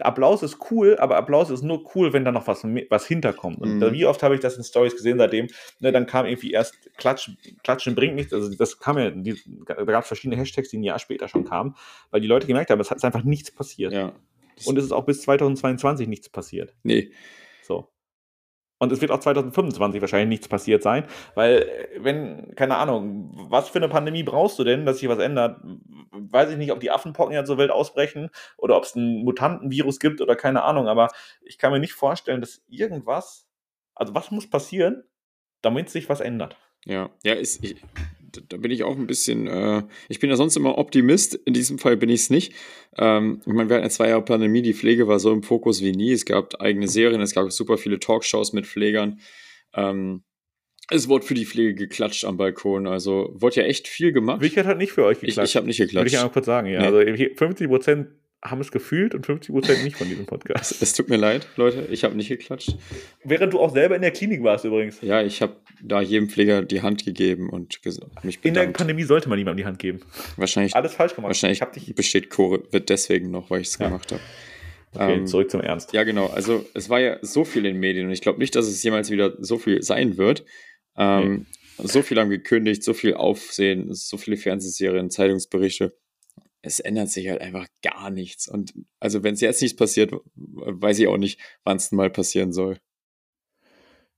Applaus ist cool, aber Applaus ist nur cool, wenn da noch was, was hinterkommt. Und mhm. wie oft habe ich das in Stories gesehen seitdem? Ne, dann kam irgendwie erst Klatschen, Klatschen bringt nichts. Also das kam ja, die, da gab es verschiedene Hashtags, die ein Jahr später schon kamen, weil die Leute gemerkt haben, es ist einfach nichts passiert. Ja. Und es ist auch bis 2022 nichts passiert. Nee. So. Und es wird auch 2025 wahrscheinlich nichts passiert sein, weil, äh, wenn, keine Ahnung, was für eine Pandemie brauchst du denn, dass sich was ändert? Weiß ich nicht, ob die Affenpocken ja zur Welt ausbrechen oder ob es ein Mutantenvirus gibt oder keine Ahnung, aber ich kann mir nicht vorstellen, dass irgendwas, also was muss passieren, damit sich was ändert? Ja, ja, ist, ich, da bin ich auch ein bisschen, äh, ich bin ja sonst immer Optimist, in diesem Fall bin ich es nicht. Ähm, ich meine, wir hatten ja zwei Jahre Pandemie, die Pflege war so im Fokus wie nie. Es gab eigene Serien, es gab super viele Talkshows mit Pflegern. Ähm, es wurde für die Pflege geklatscht am Balkon, also wurde ja echt viel gemacht. Wichert hat nicht für euch geklatscht. Ich, ich habe nicht geklatscht. Würde ich einmal kurz sagen, ja. Nee. Also 50 Prozent haben es gefühlt und 50% nicht von diesem Podcast. Es tut mir leid, Leute, ich habe nicht geklatscht. Während du auch selber in der Klinik warst übrigens. Ja, ich habe da jedem Pfleger die Hand gegeben und mich bedankt. In der Pandemie sollte man niemandem die Hand geben. Wahrscheinlich. Alles falsch gemacht. Wahrscheinlich dich besteht Chore, wird deswegen noch, weil ich es ja. gemacht habe. Okay, ähm, zurück zum Ernst. Ja, genau. Also es war ja so viel in den Medien und ich glaube nicht, dass es jemals wieder so viel sein wird. Ähm, nee. So viel haben gekündigt, so viel Aufsehen, so viele Fernsehserien, Zeitungsberichte es ändert sich halt einfach gar nichts. Und also wenn es jetzt nicht passiert, weiß ich auch nicht, wann es mal passieren soll.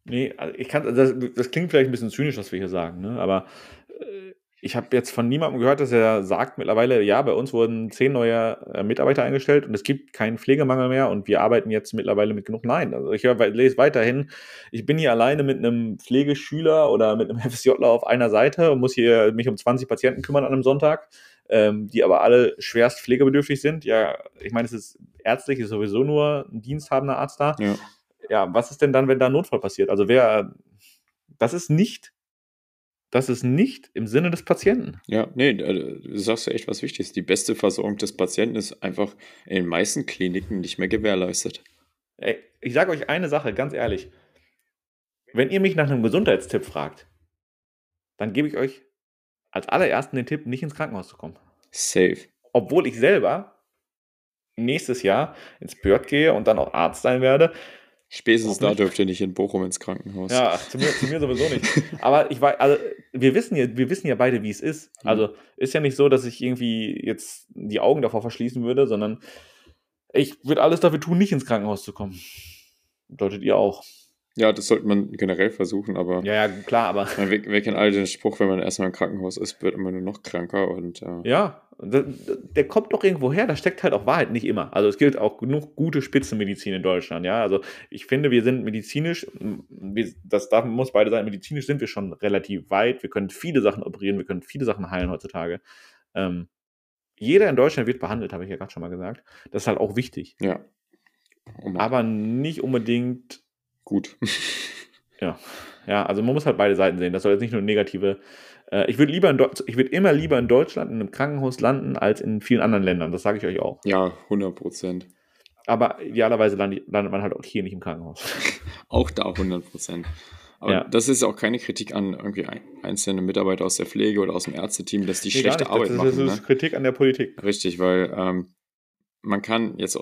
Nee, also ich kann, das, das, klingt vielleicht ein bisschen zynisch, was wir hier sagen, ne? aber äh, ich habe jetzt von niemandem gehört, dass er sagt mittlerweile, ja, bei uns wurden zehn neue äh, Mitarbeiter eingestellt und es gibt keinen Pflegemangel mehr und wir arbeiten jetzt mittlerweile mit genug. Nein, also ich hör, lese weiterhin, ich bin hier alleine mit einem Pflegeschüler oder mit einem *laughs* FSJler auf einer Seite und muss hier mich um 20 Patienten kümmern an einem Sonntag ähm, die aber alle schwerst pflegebedürftig sind. Ja, ich meine, es ist ärztlich, ist sowieso nur ein diensthabender Arzt da. Ja. ja, was ist denn dann, wenn da ein Notfall passiert? Also wer, das ist nicht das ist nicht im Sinne des Patienten. Ja, nee, du sagst ja echt was Wichtiges. Die beste Versorgung des Patienten ist einfach in den meisten Kliniken nicht mehr gewährleistet. Ey, ich sage euch eine Sache, ganz ehrlich. Wenn ihr mich nach einem Gesundheitstipp fragt, dann gebe ich euch als allerersten den Tipp, nicht ins Krankenhaus zu kommen. Safe. Obwohl ich selber nächstes Jahr ins Börd gehe und dann auch Arzt sein werde. Spätestens da dürft ihr nicht in Bochum ins Krankenhaus. Ja, zu mir, zu mir sowieso nicht. *laughs* Aber ich weiß, also wir wissen ja, wir wissen ja beide, wie es ist. Mhm. Also ist ja nicht so, dass ich irgendwie jetzt die Augen davor verschließen würde, sondern ich würde alles dafür tun, nicht ins Krankenhaus zu kommen. Bedeutet ihr auch. Ja, das sollte man generell versuchen, aber. Ja, ja, klar, aber. Wir, wir kennen alle den Spruch, wenn man erstmal im Krankenhaus ist, wird man nur noch kranker und. Äh ja, der, der, kommt doch irgendwo her, da steckt halt auch Wahrheit, nicht immer. Also es gilt auch genug gute Spitzenmedizin in Deutschland, ja. Also ich finde, wir sind medizinisch, wir, das darf, muss beide sein, medizinisch sind wir schon relativ weit. Wir können viele Sachen operieren, wir können viele Sachen heilen heutzutage. Ähm, jeder in Deutschland wird behandelt, habe ich ja gerade schon mal gesagt. Das ist halt auch wichtig. Ja. Aber nicht unbedingt gut. *laughs* ja. Ja, also man muss halt beide Seiten sehen. Das soll jetzt nicht nur negative. Äh, ich würde lieber in ich würde immer lieber in Deutschland in einem Krankenhaus landen als in vielen anderen Ländern. Das sage ich euch auch. Ja, 100 Prozent. Aber idealerweise landet, landet man halt auch hier nicht im Krankenhaus. *laughs* auch da 100 Prozent. Aber ja. das ist auch keine Kritik an irgendwie einzelne Mitarbeiter aus der Pflege oder aus dem Ärzteteam, dass die nee, schlechte Arbeit das machen. Das ist ne? Kritik an der Politik. Richtig, weil ähm, man kann jetzt,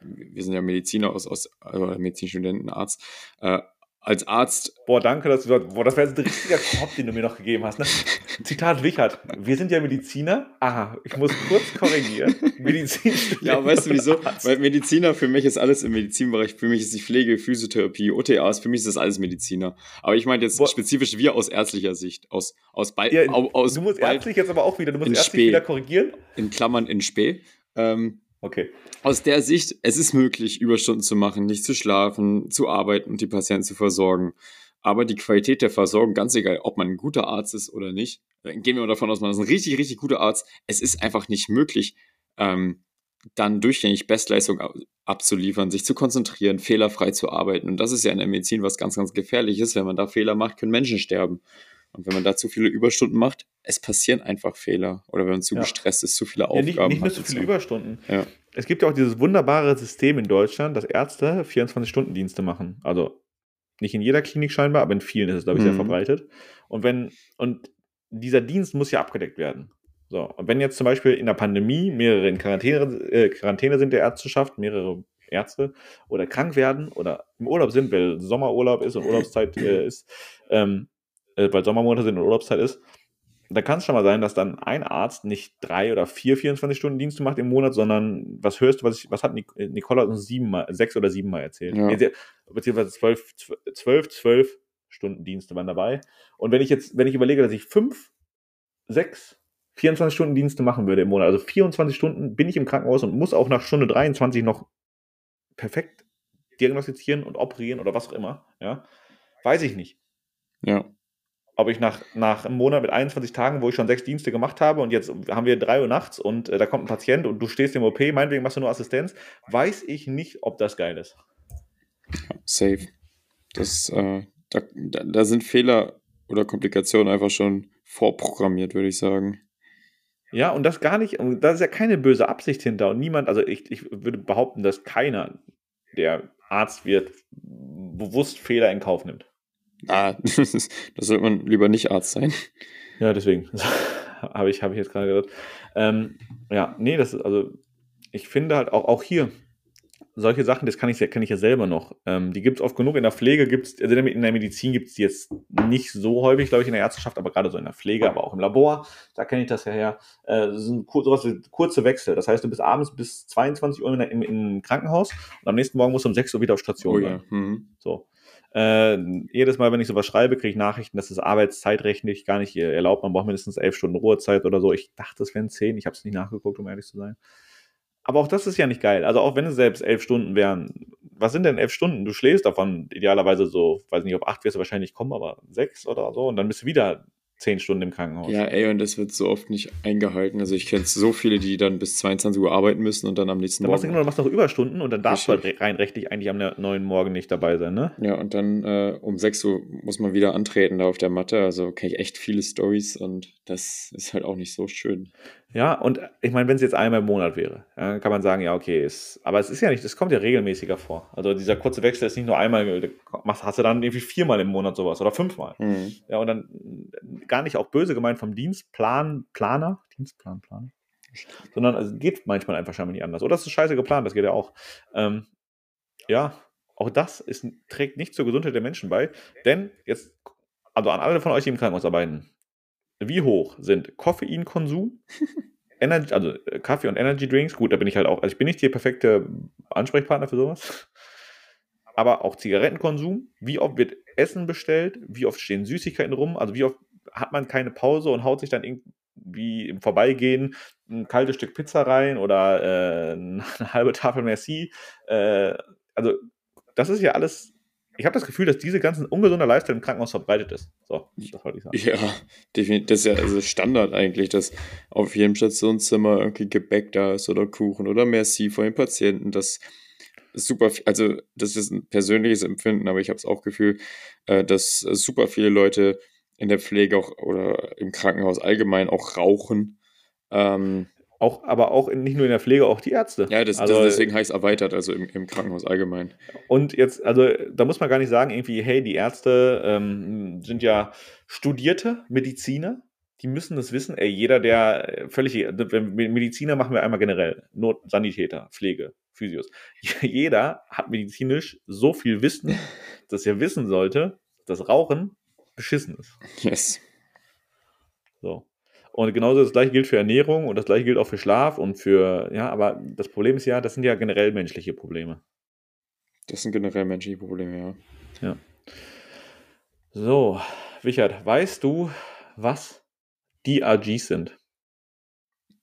wir sind ja Mediziner aus, aus also Medizinstudenten, Arzt, äh, als Arzt. Boah, danke, dass du boah, das wäre jetzt ein richtiger Korb, den du mir noch gegeben hast. Ne? *laughs* Zitat Wichert, wir sind ja Mediziner. Aha, ich muss kurz korrigieren. Medizinstudenten. *laughs* Ja, weißt du wieso? Weil Mediziner, für mich ist alles im Medizinbereich. Für mich ist die Pflege, Physiotherapie, OTAs, für mich ist das alles Mediziner. Aber ich meine jetzt boah. spezifisch wir aus ärztlicher Sicht. Aus, aus, ja, aus Du musst ärztlich jetzt aber auch wieder, du musst ärztlich Spee. wieder korrigieren. In Klammern in Spee. Ähm, Okay. Aus der Sicht, es ist möglich, Überstunden zu machen, nicht zu schlafen, zu arbeiten und die Patienten zu versorgen. aber die Qualität der Versorgung, ganz egal, ob man ein guter Arzt ist oder nicht, gehen wir mal davon aus, man ist ein richtig, richtig guter Arzt, es ist einfach nicht möglich, ähm, dann durchgängig Bestleistung abzuliefern, sich zu konzentrieren, fehlerfrei zu arbeiten. Und das ist ja in der Medizin was ganz, ganz gefährlich ist. Wenn man da Fehler macht, können Menschen sterben. Und wenn man da zu viele Überstunden macht, es passieren einfach Fehler. Oder wenn man zu ja. gestresst ist, zu viele Aufgaben. Ja, nicht, nicht nur zu viele so. Überstunden. Ja. Es gibt ja auch dieses wunderbare System in Deutschland, dass Ärzte 24-Stunden-Dienste machen. Also nicht in jeder Klinik scheinbar, aber in vielen ist es, glaube ich, mhm. sehr verbreitet. Und wenn, und dieser Dienst muss ja abgedeckt werden. So, und wenn jetzt zum Beispiel in der Pandemie mehrere in Quarantäne, äh, Quarantäne sind der Ärzteschaft, mehrere Ärzte oder krank werden oder im Urlaub sind, weil Sommerurlaub ist und Urlaubszeit äh, ist, ähm, äh, weil Sommermonate sind und Urlaubszeit ist, dann kann es schon mal sein, dass dann ein Arzt nicht drei oder vier 24-Stunden-Dienste macht im Monat, sondern was hörst du, was, ich, was hat Nicola uns siebenmal, sechs oder siebenmal erzählt? Ja. Beziehungsweise zwölf, zwölf, zwölf Stunden Dienste waren dabei. Und wenn ich jetzt, wenn ich überlege, dass ich fünf, sechs 24-Stunden-Dienste machen würde im Monat, also 24 Stunden bin ich im Krankenhaus und muss auch nach Stunde 23 noch perfekt diagnostizieren und operieren oder was auch immer, ja, weiß ich nicht. Ja. Ob ich nach, nach einem Monat mit 21 Tagen, wo ich schon sechs Dienste gemacht habe und jetzt haben wir drei Uhr nachts und äh, da kommt ein Patient und du stehst im OP, meinetwegen machst du nur Assistenz, weiß ich nicht, ob das geil ist. Safe. Das, äh, da, da sind Fehler oder Komplikationen einfach schon vorprogrammiert, würde ich sagen. Ja, und das gar nicht, und da ist ja keine böse Absicht hinter und niemand, also ich, ich würde behaupten, dass keiner, der Arzt wird, bewusst Fehler in Kauf nimmt. Ah, *laughs* das, sollte man lieber nicht Arzt sein. Ja, deswegen. *laughs* habe ich, hab ich jetzt gerade gehört. Ähm, ja, nee, das ist, also, ich finde halt auch, auch hier, solche Sachen, das kann ich, kenne ich ja selber noch. Ähm, die gibt es oft genug. In der Pflege gibt es, also in der Medizin gibt es die jetzt nicht so häufig, glaube ich, in der Ärzteschaft, aber gerade so in der Pflege, aber auch im Labor, da kenne ich das ja her. Äh, das sind sowas wie kurze Wechsel. Das heißt, du bist abends bis 22 Uhr im, im Krankenhaus und am nächsten Morgen musst du um 6 Uhr wieder auf Station oh, sein. Ja. Mhm. So. Äh, jedes Mal, wenn ich sowas schreibe, kriege ich Nachrichten, dass das arbeitszeitrechtlich gar nicht erlaubt. Man braucht mindestens elf Stunden Ruhezeit oder so. Ich dachte, es wären zehn. Ich habe es nicht nachgeguckt, um ehrlich zu sein. Aber auch das ist ja nicht geil. Also auch wenn es selbst elf Stunden wären, was sind denn elf Stunden? Du schläfst davon idealerweise so, weiß nicht, auf acht wirst du wahrscheinlich kommen, aber sechs oder so und dann bist du wieder zehn Stunden im Krankenhaus. Ja, ey, und das wird so oft nicht eingehalten. Also ich kenne so viele, die dann bis 22 Uhr arbeiten müssen und dann am nächsten dann Morgen. Machst du, genau, du machst noch Überstunden und dann darfst Richtig. du halt rein rechtlich eigentlich am neuen Morgen nicht dabei sein, ne? Ja, und dann äh, um 6 Uhr muss man wieder antreten da auf der Matte. Also kenne ich echt viele Stories und das ist halt auch nicht so schön. Ja, und ich meine, wenn es jetzt einmal im Monat wäre, ja, kann man sagen, ja, okay, ist, aber es ist ja nicht, das kommt ja regelmäßiger vor. Also dieser kurze Wechsel ist nicht nur einmal, hast du dann irgendwie viermal im Monat sowas oder fünfmal. Mhm. Ja, und dann gar nicht auch böse gemeint vom Dienstplan, Planer, Dienstplan, Planer, sondern es also geht manchmal einfach scheinbar nicht anders. Oder es ist scheiße geplant, das geht ja auch. Ähm, ja, auch das ist, trägt nicht zur Gesundheit der Menschen bei, denn jetzt, also an alle von euch, die im Krankenhaus arbeiten, wie hoch sind Koffeinkonsum, *laughs* Energy, also äh, Kaffee und Energy Drinks, gut, da bin ich halt auch, also ich bin nicht der perfekte Ansprechpartner für sowas, aber auch Zigarettenkonsum, wie oft wird Essen bestellt, wie oft stehen Süßigkeiten rum, also wie oft hat man keine Pause und haut sich dann irgendwie im Vorbeigehen ein kaltes Stück Pizza rein oder äh, *laughs* eine halbe Tafel Merci. Äh, also das ist ja alles ich habe das Gefühl, dass diese ganzen ungesunde Lifestyle im Krankenhaus verbreitet ist. So, das wollte ich sagen. Ja, definitiv. Das ist ja also Standard eigentlich, dass auf jedem Stationszimmer irgendwie Gebäck da ist oder Kuchen oder Merci von den Patienten. Das ist super, also das ist ein persönliches Empfinden, aber ich habe es auch Gefühl, äh, dass super viele Leute in der Pflege auch oder im Krankenhaus allgemein auch rauchen. Ähm, auch, aber auch in, nicht nur in der Pflege, auch die Ärzte. Ja, das, also, das deswegen heißt erweitert, also im, im, Krankenhaus allgemein. Und jetzt, also da muss man gar nicht sagen, irgendwie, hey, die Ärzte ähm, sind ja studierte Mediziner, die müssen das wissen. Ey, jeder, der äh, völlig, Mediziner machen wir einmal generell, Not, Sanitäter, Pflege, Physios. *laughs* Jeder hat medizinisch so viel Wissen, *laughs* dass er wissen sollte, dass Rauchen beschissen ist. Yes. So. Und genauso das gleiche gilt für Ernährung und das gleiche gilt auch für Schlaf und für, ja, aber das Problem ist ja, das sind ja generell menschliche Probleme. Das sind generell menschliche Probleme, ja. Ja. So, Richard, weißt du, was DRGs sind?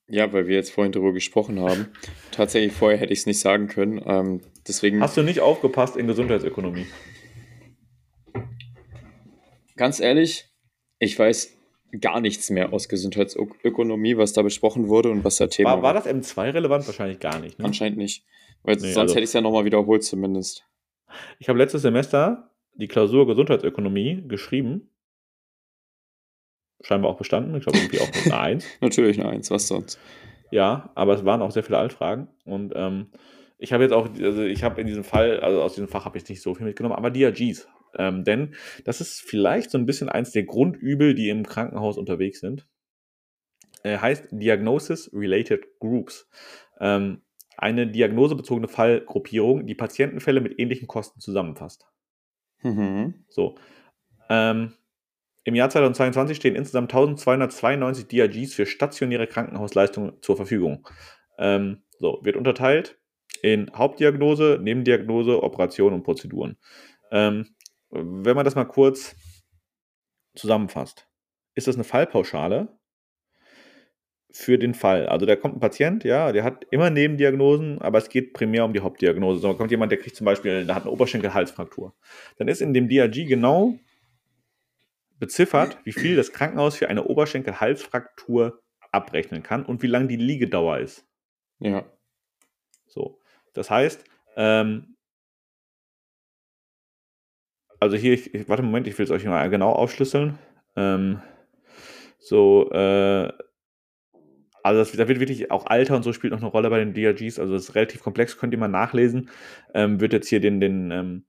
Ja, weil wir jetzt vorhin darüber gesprochen haben. Tatsächlich vorher hätte ich es nicht sagen können. Ähm, deswegen. Hast du nicht aufgepasst in Gesundheitsökonomie? ganz ehrlich, ich weiß gar nichts mehr aus Gesundheitsökonomie, was da besprochen wurde und was da Thema war. War das M2 relevant? Wahrscheinlich gar nicht. Ne? Anscheinend nicht. Weil nee, sonst also, hätte ich es ja nochmal wiederholt zumindest. Ich habe letztes Semester die Klausur Gesundheitsökonomie geschrieben. Scheinbar auch bestanden. Ich glaube irgendwie auch eine 1. *laughs* Natürlich eine 1, was sonst? Ja, aber es waren auch sehr viele Altfragen. Und ähm, ich habe jetzt auch, also ich habe in diesem Fall, also aus diesem Fach habe ich nicht so viel mitgenommen, aber DRGs ähm, denn das ist vielleicht so ein bisschen eins der Grundübel, die im Krankenhaus unterwegs sind. Äh, heißt Diagnosis Related Groups. Ähm, eine diagnosebezogene Fallgruppierung, die Patientenfälle mit ähnlichen Kosten zusammenfasst. Mhm. So. Ähm, Im Jahr 2022 stehen insgesamt 1292 DRGs für stationäre Krankenhausleistungen zur Verfügung. Ähm, so, wird unterteilt in Hauptdiagnose, Nebendiagnose, Operationen und Prozeduren. Ähm, wenn man das mal kurz zusammenfasst, ist das eine Fallpauschale für den Fall. Also da kommt ein Patient, ja, der hat immer Nebendiagnosen, aber es geht primär um die Hauptdiagnose. So kommt jemand, der kriegt zum Beispiel, der hat eine Oberschenkel-Halsfraktur. Dann ist in dem DRG genau beziffert, wie viel das Krankenhaus für eine Oberschenkel-Halsfraktur abrechnen kann und wie lang die Liegedauer ist. Ja. So. Das heißt, ähm, also hier, ich, ich, warte, Moment, ich will es euch mal genau aufschlüsseln. Ähm, so, äh, also das, da wird wirklich auch Alter und so spielt noch eine Rolle bei den DRGs, also das ist relativ komplex, könnt ihr mal nachlesen. Ähm, wird jetzt hier den, den ähm,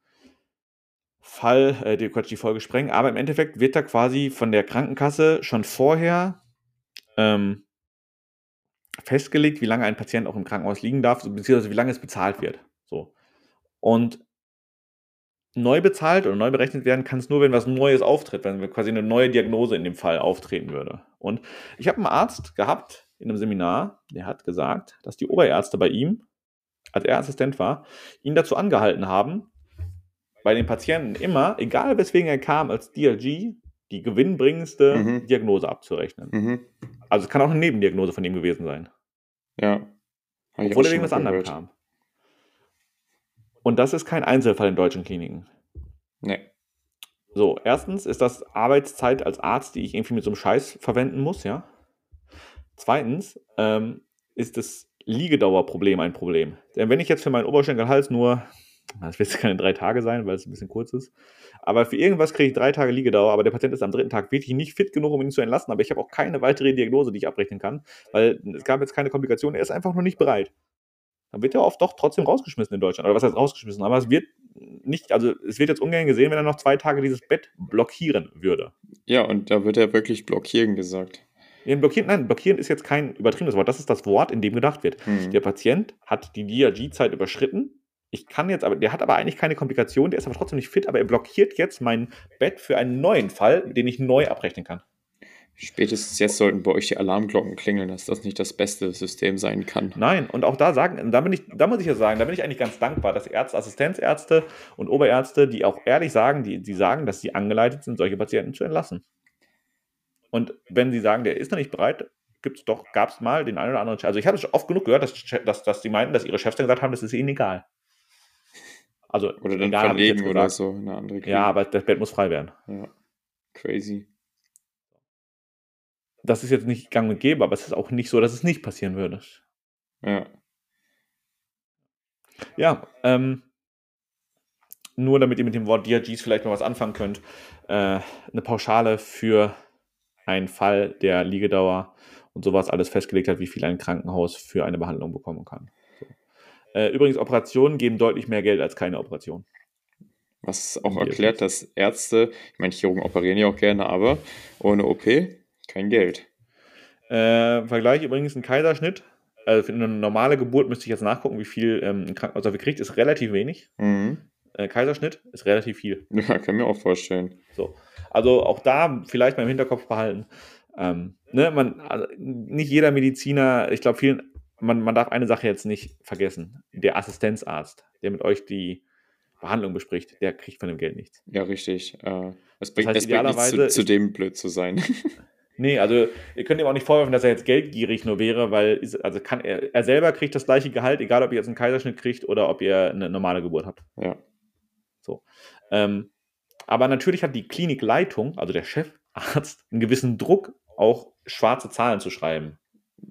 Fall, äh, die, die Folge sprengen, aber im Endeffekt wird da quasi von der Krankenkasse schon vorher ähm, festgelegt, wie lange ein Patient auch im Krankenhaus liegen darf, beziehungsweise wie lange es bezahlt wird. So. Und neu bezahlt oder neu berechnet werden kann es nur, wenn was Neues auftritt, wenn quasi eine neue Diagnose in dem Fall auftreten würde. Und ich habe einen Arzt gehabt in einem Seminar, der hat gesagt, dass die Oberärzte bei ihm, als er Assistent war, ihn dazu angehalten haben, bei den Patienten immer, egal weswegen er kam, als DLG die gewinnbringendste mhm. Diagnose abzurechnen. Mhm. Also es kann auch eine Nebendiagnose von ihm gewesen sein. Ja. Obwohl er wegen was anderem kam. Und das ist kein Einzelfall in deutschen Kliniken. Nee. So, erstens ist das Arbeitszeit als Arzt, die ich irgendwie mit so einem Scheiß verwenden muss, ja. Zweitens ähm, ist das Liegedauerproblem ein Problem. Denn wenn ich jetzt für meinen Oberschenkelhals nur, das wird jetzt keine drei Tage sein, weil es ein bisschen kurz ist, aber für irgendwas kriege ich drei Tage Liegedauer, aber der Patient ist am dritten Tag wirklich nicht fit genug, um ihn zu entlassen, aber ich habe auch keine weitere Diagnose, die ich abrechnen kann, weil es gab jetzt keine Komplikation, er ist einfach nur nicht bereit dann wird er oft doch trotzdem rausgeschmissen in Deutschland. Oder was heißt rausgeschmissen? Aber es wird nicht, also es wird jetzt ungern gesehen, wenn er noch zwei Tage dieses Bett blockieren würde. Ja, und da wird er wirklich blockieren gesagt. Ja, blockieren, nein, blockieren ist jetzt kein übertriebenes Wort. Das ist das Wort, in dem gedacht wird. Mhm. Der Patient hat die DRG-Zeit überschritten. Ich kann jetzt aber, der hat aber eigentlich keine Komplikation, der ist aber trotzdem nicht fit, aber er blockiert jetzt mein Bett für einen neuen Fall, den ich neu abrechnen kann. Spätestens jetzt sollten bei euch die Alarmglocken klingeln, dass das nicht das beste System sein kann. Nein, und auch da sagen, da bin ich, da muss ich ja sagen, da bin ich eigentlich ganz dankbar, dass Ärzte, Assistenzärzte und Oberärzte, die auch ehrlich sagen, die, die sagen, dass sie angeleitet sind, solche Patienten zu entlassen. Und wenn sie sagen, der ist noch nicht bereit, gibt's doch, gab es mal den einen oder anderen. Also ich habe es oft genug gehört, dass, dass, dass die meinten, dass ihre Chefs dann gesagt haben, das ist ihnen egal. Also, oder dann egal, verlegen oder so. Ja, aber das Bett muss frei werden. Ja. Crazy das ist jetzt nicht gang und gäbe, aber es ist auch nicht so, dass es nicht passieren würde. Ja. Ja, ähm, nur damit ihr mit dem Wort DRGs vielleicht mal was anfangen könnt, äh, eine Pauschale für einen Fall der Liegedauer und sowas alles festgelegt hat, wie viel ein Krankenhaus für eine Behandlung bekommen kann. So. Äh, übrigens, Operationen geben deutlich mehr Geld als keine Operation. Was auch erklärt, dass Ärzte, ich meine, Chirurgen operieren ja auch gerne, aber ohne OP kein Geld. Äh, Vergleich übrigens ein Kaiserschnitt. Also für eine normale Geburt müsste ich jetzt nachgucken, wie viel ähm, ein Krankenhaus dafür kriegt. Ist relativ wenig. Mhm. Äh, Kaiserschnitt ist relativ viel. *laughs* Ja, kann mir auch vorstellen. So. Also auch da vielleicht mal im Hinterkopf behalten. Ähm, ne, man, also nicht jeder Mediziner, ich glaube, vielen, man, man darf eine Sache jetzt nicht vergessen. Der Assistenzarzt, der mit euch die Behandlung bespricht, der kriegt von dem Geld nichts. Ja, richtig. Äh, es bringt, das heißt, es bringt nichts zu, zu dem blöd zu sein. *laughs* Nee, also ihr könnt ihm auch nicht vorwerfen, dass er jetzt geldgierig nur wäre, weil also kann er, er selber kriegt das gleiche Gehalt, egal ob ihr jetzt einen Kaiserschnitt kriegt oder ob ihr eine normale Geburt habt. Ja. So. Ähm, Aber natürlich hat die Klinikleitung, also der Chefarzt, einen gewissen Druck, auch schwarze Zahlen zu schreiben.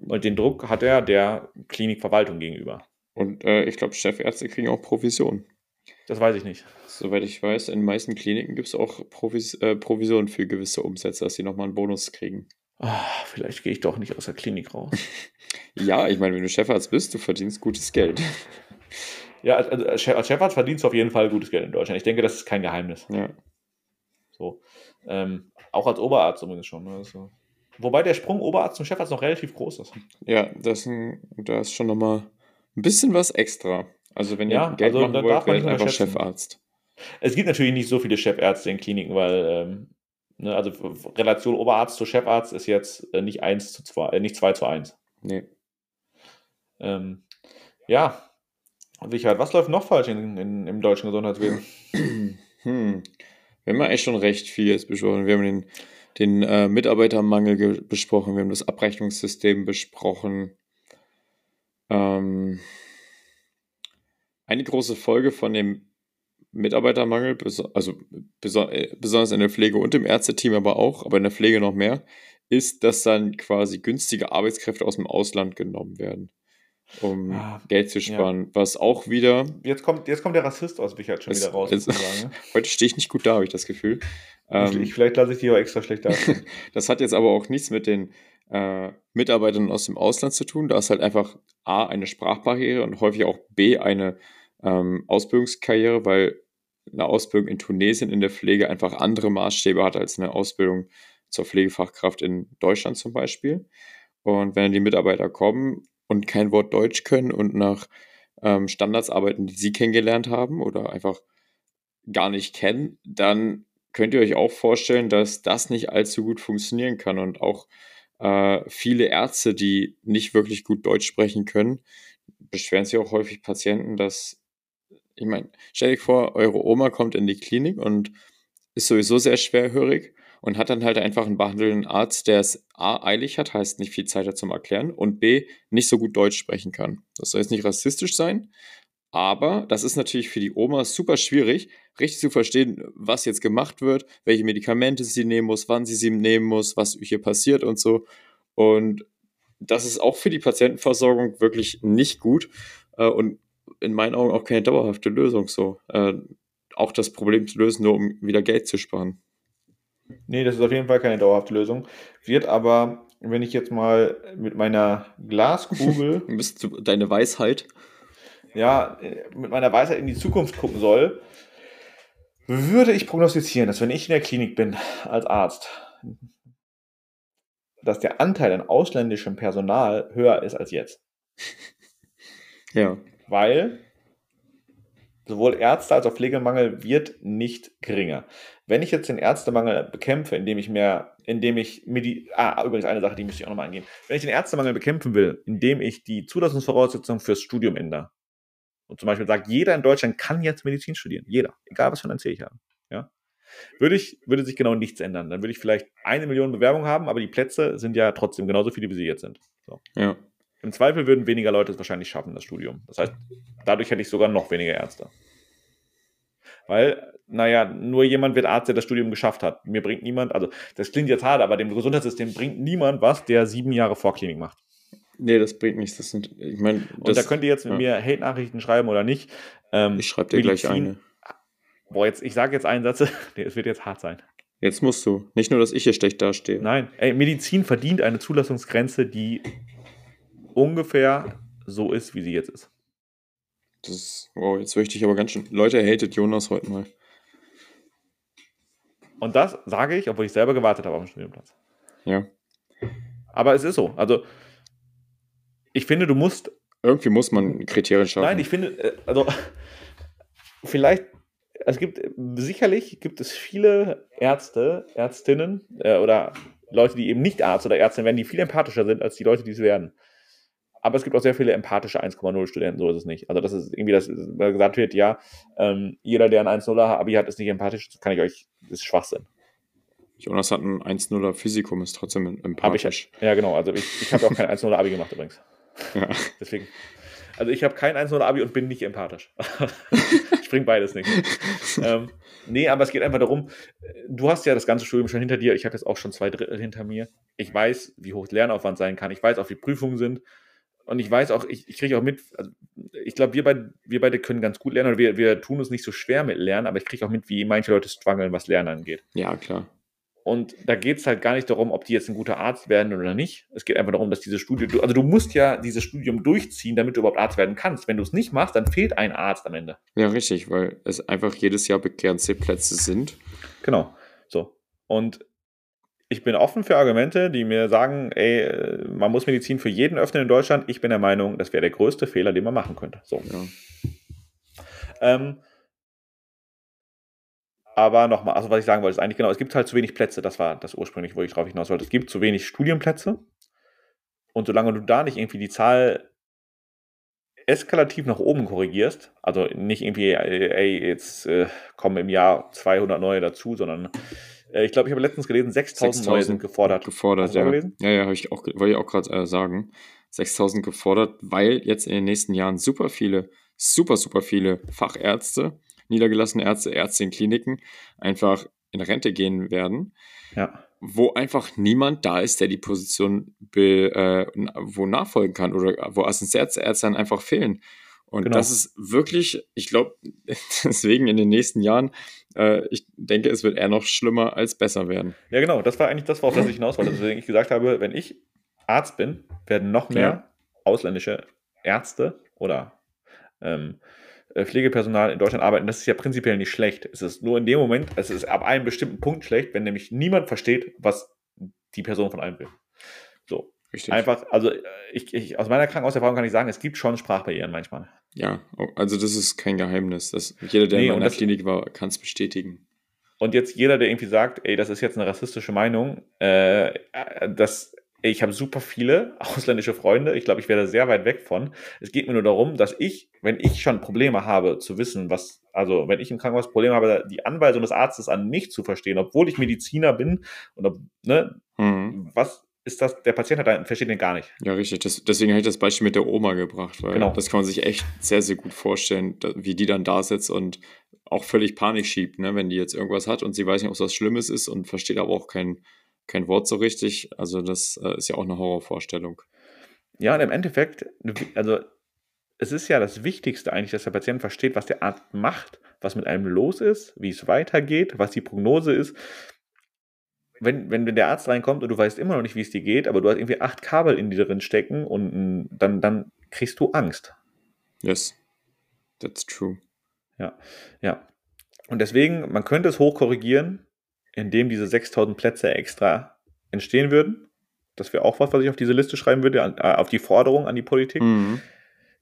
Und den Druck hat er der Klinikverwaltung gegenüber. Und äh, ich glaube, Chefärzte kriegen auch Provision. Das weiß ich nicht. Soweit ich weiß, in den meisten Kliniken gibt es auch Provis äh, Provisionen für gewisse Umsätze, dass sie nochmal einen Bonus kriegen. Oh, vielleicht gehe ich doch nicht aus der Klinik raus. *laughs* ja, ich meine, wenn du Chefarzt bist, du verdienst gutes Geld. Ja, also als Chefarzt verdienst du auf jeden Fall gutes Geld in Deutschland. Ich denke, das ist kein Geheimnis. Ja. So. Ähm, auch als Oberarzt zumindest schon. Ne? Also, wobei der Sprung Oberarzt zum Chefarzt noch relativ groß ist. Ja, das, da ist schon nochmal ein bisschen was extra. Also wenn ja, ihr Geld also, machen wollt, werdet einfach Chefarzt. Es gibt natürlich nicht so viele Chefärzte in Kliniken, weil ähm, ne, also Relation Oberarzt zu Chefarzt ist jetzt äh, nicht 1 zu 2, äh, nicht 2 zu 1. Nee. Ähm, ja, Sicherheit. Was läuft noch falsch in, in, im deutschen Gesundheitswesen? *clears throat* Hm. Wir haben eigentlich schon recht viel jetzt besprochen. Wir haben den, den äh, Mitarbeitermangel besprochen, wir haben das Abrechnungssystem besprochen. Ähm, eine große Folge von dem Mitarbeitermangel, also äh, besonders in der Pflege und im Ärzteteam aber auch, aber in der Pflege noch mehr, ist, dass dann quasi günstige Arbeitskräfte aus dem Ausland genommen werden, um ah, Geld zu sparen. Ja. Was auch wieder. Jetzt kommt, jetzt kommt der Rassist aus mich halt schon es, wieder raus. Es, ne? *laughs* heute stehe ich nicht gut da, habe ich das Gefühl. Ähm, ich, vielleicht lasse ich die auch extra schlecht da. *laughs* das hat jetzt aber auch nichts mit den äh, Mitarbeitern aus dem Ausland zu tun. Da ist halt einfach A, eine Sprachbarriere und häufig auch B, eine ähm, Ausbildungskarriere, weil eine Ausbildung in Tunesien in der Pflege einfach andere Maßstäbe hat als eine Ausbildung zur Pflegefachkraft in Deutschland zum Beispiel. Und wenn die Mitarbeiter kommen und kein Wort Deutsch können und nach ähm, Standards arbeiten, die sie kennengelernt haben oder einfach gar nicht kennen, dann könnt ihr euch auch vorstellen, dass das nicht allzu gut funktionieren kann und auch äh, viele Ärzte, die nicht wirklich gut Deutsch sprechen können, beschweren sich auch häufig Patienten, dass, ich meine, stell dir vor, eure Oma kommt in die Klinik und ist sowieso sehr schwerhörig und hat dann halt einfach einen behandelnden Arzt, der es A, eilig hat, heißt nicht viel Zeit hat zum Erklären und B, nicht so gut Deutsch sprechen kann. Das soll jetzt nicht rassistisch sein, aber das ist natürlich für die Oma super schwierig, richtig zu verstehen, was jetzt gemacht wird, welche Medikamente sie nehmen muss, wann sie sie nehmen muss, was hier passiert und so. Und das ist auch für die Patientenversorgung wirklich nicht gut äh, und in meinen Augen auch keine dauerhafte Lösung so. Äh, auch das Problem zu lösen, nur um wieder Geld zu sparen. Nee, das ist auf jeden Fall keine dauerhafte Lösung. Wird aber, wenn ich jetzt mal mit meiner Glaskugel. *laughs* Deine Weisheit ja, mit meiner Weisheit in die Zukunft gucken soll, würde ich prognostizieren, dass wenn ich in der Klinik bin als Arzt, dass der Anteil an ausländischem Personal höher ist als jetzt. *laughs* Ja. Weil sowohl Ärzte als auch Pflegemangel wird nicht geringer. Wenn ich jetzt den Ärztemangel bekämpfe, indem ich mehr, indem ich Medi ah, übrigens eine Sache, die müsste ich auch nochmal angehen. Wenn ich den Ärztemangel bekämpfen will, indem ich die Zulassungsvoraussetzungen fürs Studium ändere, und zum Beispiel sagt, jeder in Deutschland kann jetzt Medizin studieren. Jeder. Egal, was für ein ich habe. Ja? Würde, ich, würde sich genau nichts ändern. Dann würde ich vielleicht eine Million Bewerbungen haben, aber die Plätze sind ja trotzdem genauso viele, wie sie jetzt sind. So. Ja. Im Zweifel würden weniger Leute es wahrscheinlich schaffen, das Studium. Das heißt, dadurch hätte ich sogar noch weniger Ärzte. Weil, naja, nur jemand wird Arzt, der das Studium geschafft hat. Mir bringt niemand, also das klingt jetzt hart, aber dem Gesundheitssystem bringt niemand was, der sieben Jahre Vorklinik macht. Nee, das bringt nichts. Das sind, ich meine, und da könnt ihr jetzt mit ja. mir Hate-Nachrichten schreiben oder nicht. Ähm, ich schreibe dir Medizin, gleich eine. Boah, jetzt, ich sage jetzt einen Satz, *laughs* es wird jetzt hart sein. Jetzt musst du. Nicht nur, dass ich hier schlecht dastehe. Nein, ey, Medizin verdient eine Zulassungsgrenze, die ungefähr so ist, wie sie jetzt ist. Das ist, wow, jetzt möchte ich aber ganz schön. Leute, hatet Jonas heute mal. Und das sage ich, obwohl ich selber gewartet habe auf dem Studienplatz. Ja. Aber es ist so. Also, ich finde, du musst. Irgendwie muss man Kriterien schaffen. Nein, ich finde, äh, also, vielleicht, es gibt, sicherlich gibt es viele Ärzte, Ärztinnen äh, oder Leute, die eben nicht Arzt oder Ärztin werden, die viel empathischer sind als die Leute, die es werden. Aber es gibt auch sehr viele empathische 1,0 Studenten, so ist es nicht. Also, das ist irgendwie, das, weil gesagt wird, ja, ähm, jeder, der ein 1,0er Abi hat, ist nicht empathisch, das kann ich euch, das ist Schwachsinn. Jonas hat ein 1-0er Physikum, ist trotzdem empathisch. Ich, ja, genau. Also ich, ich habe auch kein 1-0er Abi gemacht übrigens. Ja. *laughs* Deswegen. Also ich habe kein 1-0 Abi und bin nicht empathisch. *laughs* ich bringe beides nicht. ähm, nee, aber es geht einfach darum, du hast ja das ganze Studium schon hinter dir. Ich habe jetzt auch schon zwei Drittel hinter mir. Ich weiß, wie hoch Lernaufwand sein kann. Ich weiß auch, wie Prüfungen sind. Und ich weiß auch, ich, ich kriege auch mit, also ich glaube, wir, beid, wir beide können ganz gut lernen oder wir, wir tun uns nicht so schwer mit Lernen, aber ich kriege auch mit, wie manche Leute strugglen, was Lernen angeht. Ja, klar. Und da geht es halt gar nicht darum, ob die jetzt ein guter Arzt werden oder nicht. Es geht einfach darum, dass dieses Studium, also du musst ja dieses Studium durchziehen, damit du überhaupt Arzt werden kannst. Wenn du es nicht machst, dann fehlt ein Arzt am Ende. Ja, richtig, weil es einfach jedes Jahr begrenzte Plätze sind. Genau. So. Und ich bin offen für Argumente, die mir sagen, ey, man muss Medizin für jeden öffnen in Deutschland. Ich bin der Meinung, das wäre der größte Fehler, den man machen könnte. So. Ja. Ähm, aber nochmal, also was ich sagen wollte, ist eigentlich genau, es gibt halt zu wenig Plätze. Das war das ursprünglich, wo ich drauf hinaus wollte. Es gibt zu wenig Studienplätze. Und solange du da nicht irgendwie die Zahl eskalativ nach oben korrigierst, also nicht irgendwie, ey, jetzt äh, kommen im Jahr 200 neue dazu, sondern äh, ich glaube, ich habe letztens gelesen, 6000 neue sind gefordert. Gefordert, ja. Ja, ja, ich auch, wollte ich auch gerade äh, sagen. 6000 gefordert, weil jetzt in den nächsten Jahren super viele, super, super viele Fachärzte niedergelassene Ärzte, Ärzte in Kliniken einfach in Rente gehen werden. Ja. Wo einfach niemand da ist, der die Position be, äh, wo nachfolgen kann oder wo Assistenzärzte dann einfach fehlen. Und genau. das ist wirklich, ich glaube, *laughs* deswegen in den nächsten Jahren, äh, ich denke, es wird eher noch schlimmer als besser werden. Ja, genau. Das war eigentlich das, worauf ich hinaus wollte. Deswegen ich gesagt habe, wenn ich Arzt bin, werden noch mehr ja. ausländische Ärzte oder ähm, äh, Pflegepersonal in Deutschland arbeiten, das ist ja prinzipiell nicht schlecht. Es ist nur in dem Moment, es ist ab einem bestimmten Punkt schlecht, wenn nämlich niemand versteht, was die Person von einem will. So. Richtig. Einfach, also äh, ich, ich, aus meiner Krankenhauserfahrung kann ich sagen, es gibt schon Sprachbarrieren manchmal. Ja, oh, also das ist kein Geheimnis. Das, jeder, der nee, in meiner Klinik war, kann es bestätigen. Und jetzt jeder, der irgendwie sagt, ey, das ist jetzt eine rassistische Meinung, äh, äh das ich habe super viele *laughs* ausländische Freunde. Ich glaube, ich werde sehr weit weg von. Es geht mir nur darum, dass ich, wenn ich schon Probleme habe zu wissen, was, also wenn ich im Krankenhaus Probleme habe, die Anweisung des Arztes an mich zu verstehen, obwohl ich Mediziner bin und ob, ne, mhm. was ist das, der Patient hat, versteht den gar nicht. Ja, richtig. Das, deswegen habe ich das Beispiel mit der Oma gebracht, weil genau. das kann man sich echt sehr, sehr gut vorstellen, wie die dann da sitzt und auch völlig Panik schiebt, ne, wenn die jetzt irgendwas hat und sie weiß nicht, ob es was Schlimmes ist und versteht aber auch kein kein Wort so richtig. Also das äh, ist ja auch eine Horrorvorstellung. Ja, und im Endeffekt, also es ist ja das Wichtigste eigentlich, dass der Patient versteht, was der Arzt macht, was mit einem los ist, wie es weitergeht, was die Prognose ist. Wenn, wenn der Arzt reinkommt und du weißt immer noch nicht, wie es dir geht, aber du hast irgendwie acht Kabel in dir drin stecken und dann, dann kriegst du Angst. Yes, that's true. Ja, ja. Und deswegen, man könnte es hochkorrigieren, in dem diese 6000 Plätze extra entstehen würden. Das wäre auch was, was ich auf diese Liste schreiben würde, äh, auf die Forderung an die Politik. Mhm.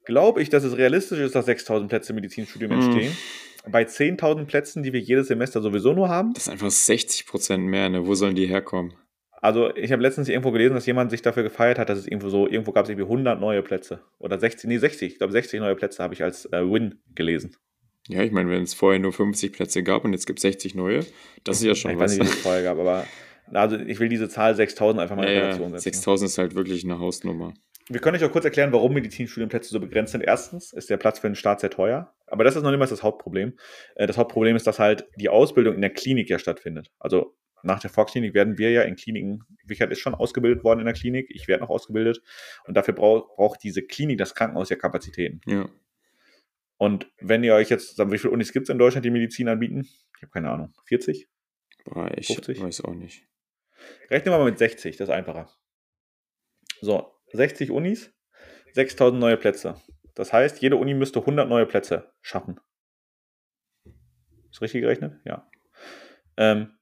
Glaube ich, dass es realistisch ist, dass 6000 Plätze im Medizinstudium mhm. entstehen. Bei 10.000 Plätzen, die wir jedes Semester sowieso nur haben. Das ist einfach 60 Prozent mehr, ne? Wo sollen die herkommen? Also, ich habe letztens irgendwo gelesen, dass jemand sich dafür gefeiert hat, dass es irgendwo so, irgendwo gab es irgendwie 100 neue Plätze. Oder 60, nee, 60, ich glaube 60 neue Plätze habe ich als äh, Win gelesen. Ja, ich meine, wenn es vorher nur 50 Plätze gab und jetzt gibt es 60 neue, das ist ja schon ich was. Ich weiß nicht, wie es vorher gab, aber also ich will diese Zahl 6000 einfach mal in ja, Relation setzen. 6000 ist halt wirklich eine Hausnummer. Wir können euch auch kurz erklären, warum Medizinstudienplätze so begrenzt sind. Erstens ist der Platz für den Staat sehr teuer, aber das ist noch niemals das Hauptproblem. Äh, das Hauptproblem ist, dass halt die Ausbildung in der Klinik ja stattfindet. Also nach der Vorklinik werden wir ja in Kliniken, Richard ist schon ausgebildet worden in der Klinik, ich werde noch ausgebildet und dafür braucht, braucht diese Klinik, das Krankenhaus ja Kapazitäten. Ja. Und wenn ihr euch jetzt, wie viele Unis gibt es in Deutschland, die Medizin anbieten? Ich habe keine Ahnung. 40? Boah, ich 50? weiß auch nicht. Rechnen wir mal mit 60, das ist einfacher. So, 60 Unis, 6000 neue Plätze. Das heißt, jede Uni müsste 100 neue Plätze schaffen. Ist richtig gerechnet? Ja. Ähm,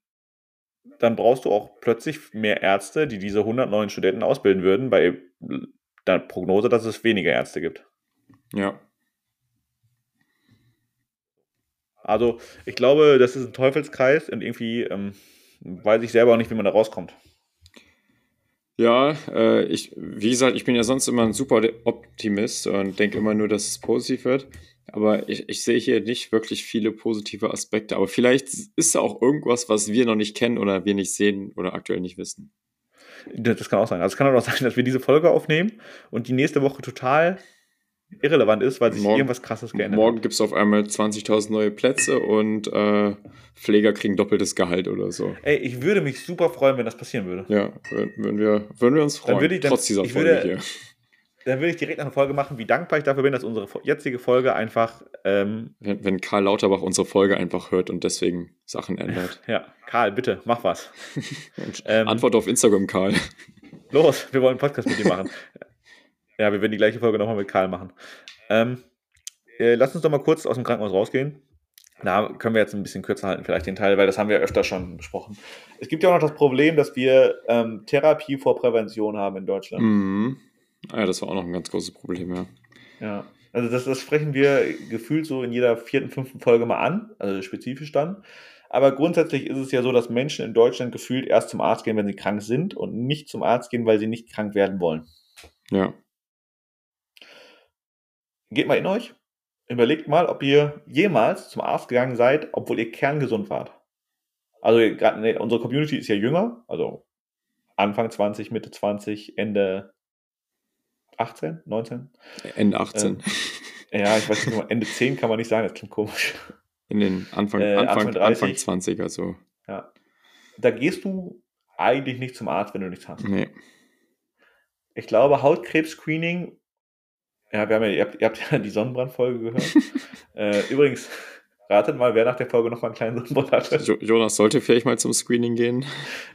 dann brauchst du auch plötzlich mehr Ärzte, die diese 100 neuen Studenten ausbilden würden, bei der Prognose, dass es weniger Ärzte gibt. Ja. Also ich glaube, das ist ein Teufelskreis und irgendwie ähm, weiß ich selber auch nicht, wie man da rauskommt. Ja, äh, ich, wie gesagt, ich bin ja sonst immer ein super Optimist und denke immer nur, dass es positiv wird. Aber ich, ich sehe hier nicht wirklich viele positive Aspekte. Aber vielleicht ist da auch irgendwas, was wir noch nicht kennen oder wir nicht sehen oder aktuell nicht wissen. Das kann auch sein. Also es kann auch *laughs* sein, dass wir diese Folge aufnehmen und die nächste Woche total irrelevant ist, weil sich Morgen- irgendwas krasses geändert Morgen hat. gibt es auf einmal 20.000 neue Plätze und äh, Pfleger kriegen doppeltes Gehalt oder so. Ey, ich würde mich super freuen, wenn das passieren würde. Ja, würden wir, würden wir uns Dann freuen, würde ich- dann- trotz dieser Folge würde- hier. Dann würde ich direkt eine Folge machen, wie dankbar ich dafür bin, dass unsere jetzige Folge einfach, ähm, Wenn, wenn Karl Lauterbach unsere Folge einfach hört und deswegen Sachen ändert. *laughs* ja, Karl, bitte, mach was. *laughs* Ähm, Antwort auf Instagram, Karl. Los, wir wollen einen Podcast mit dir machen. *laughs* ja, wir werden die gleiche Folge nochmal mit Karl machen. Ähm, äh, lass uns doch mal kurz aus dem Krankenhaus rausgehen. Da können wir jetzt ein bisschen kürzer halten, vielleicht den Teil, weil das haben wir öfter schon besprochen. Es gibt ja auch noch das Problem, dass wir ähm, Therapie vor Prävention haben in Deutschland. Mhm. Ah ja, das war auch noch ein ganz großes Problem, ja. Ja. Also das, das sprechen wir gefühlt so in jeder vierten, fünften Folge mal an, also spezifisch dann. Aber grundsätzlich ist es ja so, dass Menschen in Deutschland gefühlt erst zum Arzt gehen, wenn sie krank sind und nicht zum Arzt gehen, weil sie nicht krank werden wollen. Ja. Geht mal in euch. Überlegt mal, ob ihr jemals zum Arzt gegangen seid, obwohl ihr kerngesund wart. Also gerade nee, unsere Community ist ja jünger, also Anfang 20, Mitte 20, Ende 18, 19. Ende 18. Ja, ich weiß nicht, Ende 10 kann man nicht sagen, das klingt komisch. In den Anfang, Äh, Anfang, Anfang 30. Anfang 20, also. Ja. Da gehst du eigentlich nicht zum Arzt, wenn du nichts hast. Nee. Ich glaube, Hautkrebs-Screening, ja, wir haben ja, ihr habt, ihr habt ja die Sonnenbrandfolge gehört. *laughs* äh, übrigens, ratet mal, wer nach der Folge noch mal einen kleinen Sonnenbrand hatte. Jo Jonas sollte vielleicht mal zum Screening gehen.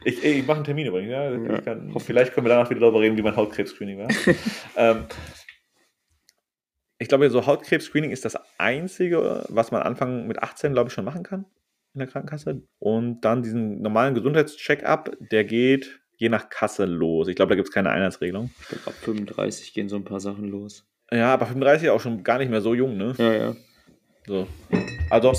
Ich, ich mache einen Termin übrigens. Ja. Ja, kann, vielleicht können wir danach wieder darüber reden, wie mein Hautkrebs-Screening war. *laughs* ähm, ich glaube, so Hautkrebs-Screening ist das Einzige, was man Anfang mit 18, glaube ich, schon machen kann in der Krankenkasse. Und dann diesen normalen Gesundheitscheck-up, der geht je nach Kasse los. Ich glaube, da gibt es keine Einheitsregelung. Ich glaube, ab 35 gehen so ein paar Sachen los. Ja, aber 35 auch schon gar nicht mehr so jung, ne? Ja, ja. So. Also,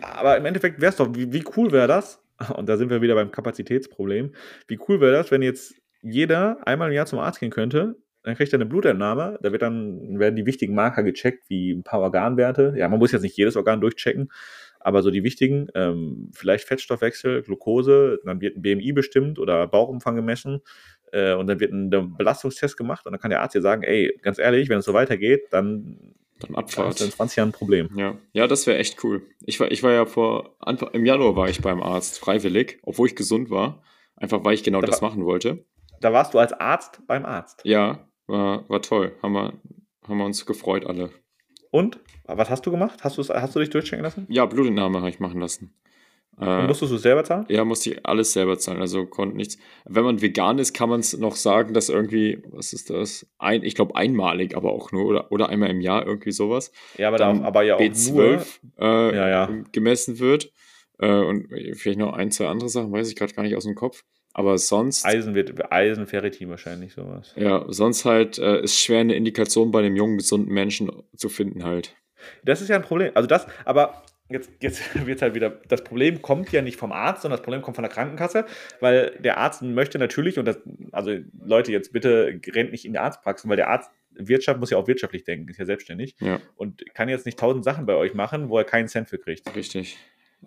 aber im Endeffekt wäre es doch, wie, wie cool wäre das? *laughs* Und da sind wir wieder beim Kapazitätsproblem. Wie cool wäre das, wenn jetzt jeder einmal im Jahr zum Arzt gehen könnte? Dann kriegt er eine Blutentnahme, da wird dann, werden die wichtigen Marker gecheckt, wie ein paar Organwerte. Ja, man muss jetzt nicht jedes Organ durchchecken, aber so die wichtigen, ähm, vielleicht Fettstoffwechsel, Glucose, dann wird ein BMI bestimmt oder Bauchumfang gemessen äh, und dann wird ein Belastungstest gemacht und dann kann der Arzt dir sagen, ey, ganz ehrlich, wenn es so weitergeht, dann Dann Abfahrt. du in 20 Jahren ein Problem. Ja, ja das wäre echt cool. Ich war, ich war ja vor, Anfang, im Januar war ich beim Arzt, freiwillig, obwohl ich gesund war. Einfach weil ich genau Da das war- machen wollte. Da warst du als Arzt beim Arzt. Ja, war, war toll. Haben wir, haben wir uns gefreut alle. Und? Was hast du gemacht? Hast, hast du dich durchchecken lassen? Ja, Blutentnahme habe ich machen lassen. Äh, musstest du es selber zahlen? ja, musste ich alles selber zahlen, also konnte nichts. Wenn man vegan ist, kann man es noch sagen, dass irgendwie, was ist das? Ein, ich glaube einmalig, aber auch nur, oder, oder einmal im Jahr irgendwie sowas. Ja, aber, dann da, aber ja auch nur. B12 äh, Ja, ja. gemessen wird. Äh, und vielleicht noch ein, zwei andere Sachen, weiß ich gerade gar nicht aus dem Kopf. Aber sonst, Eisen wird Eisen, Ferritin wahrscheinlich sowas. ja, sonst halt äh, ist schwer eine Indikation bei einem jungen, gesunden Menschen zu finden halt. Das ist ja ein Problem. Also das, aber jetzt, jetzt *laughs* wird halt wieder, das Problem kommt ja nicht vom Arzt, sondern das Problem kommt von der Krankenkasse, weil der Arzt möchte natürlich, und das, also Leute, jetzt bitte rennt nicht in die Arztpraxen, weil der Arzt Wirtschaft muss ja auch wirtschaftlich denken, ist ja selbstständig Ja, und kann jetzt nicht tausend Sachen bei euch machen, wo er keinen Cent für kriegt. richtig.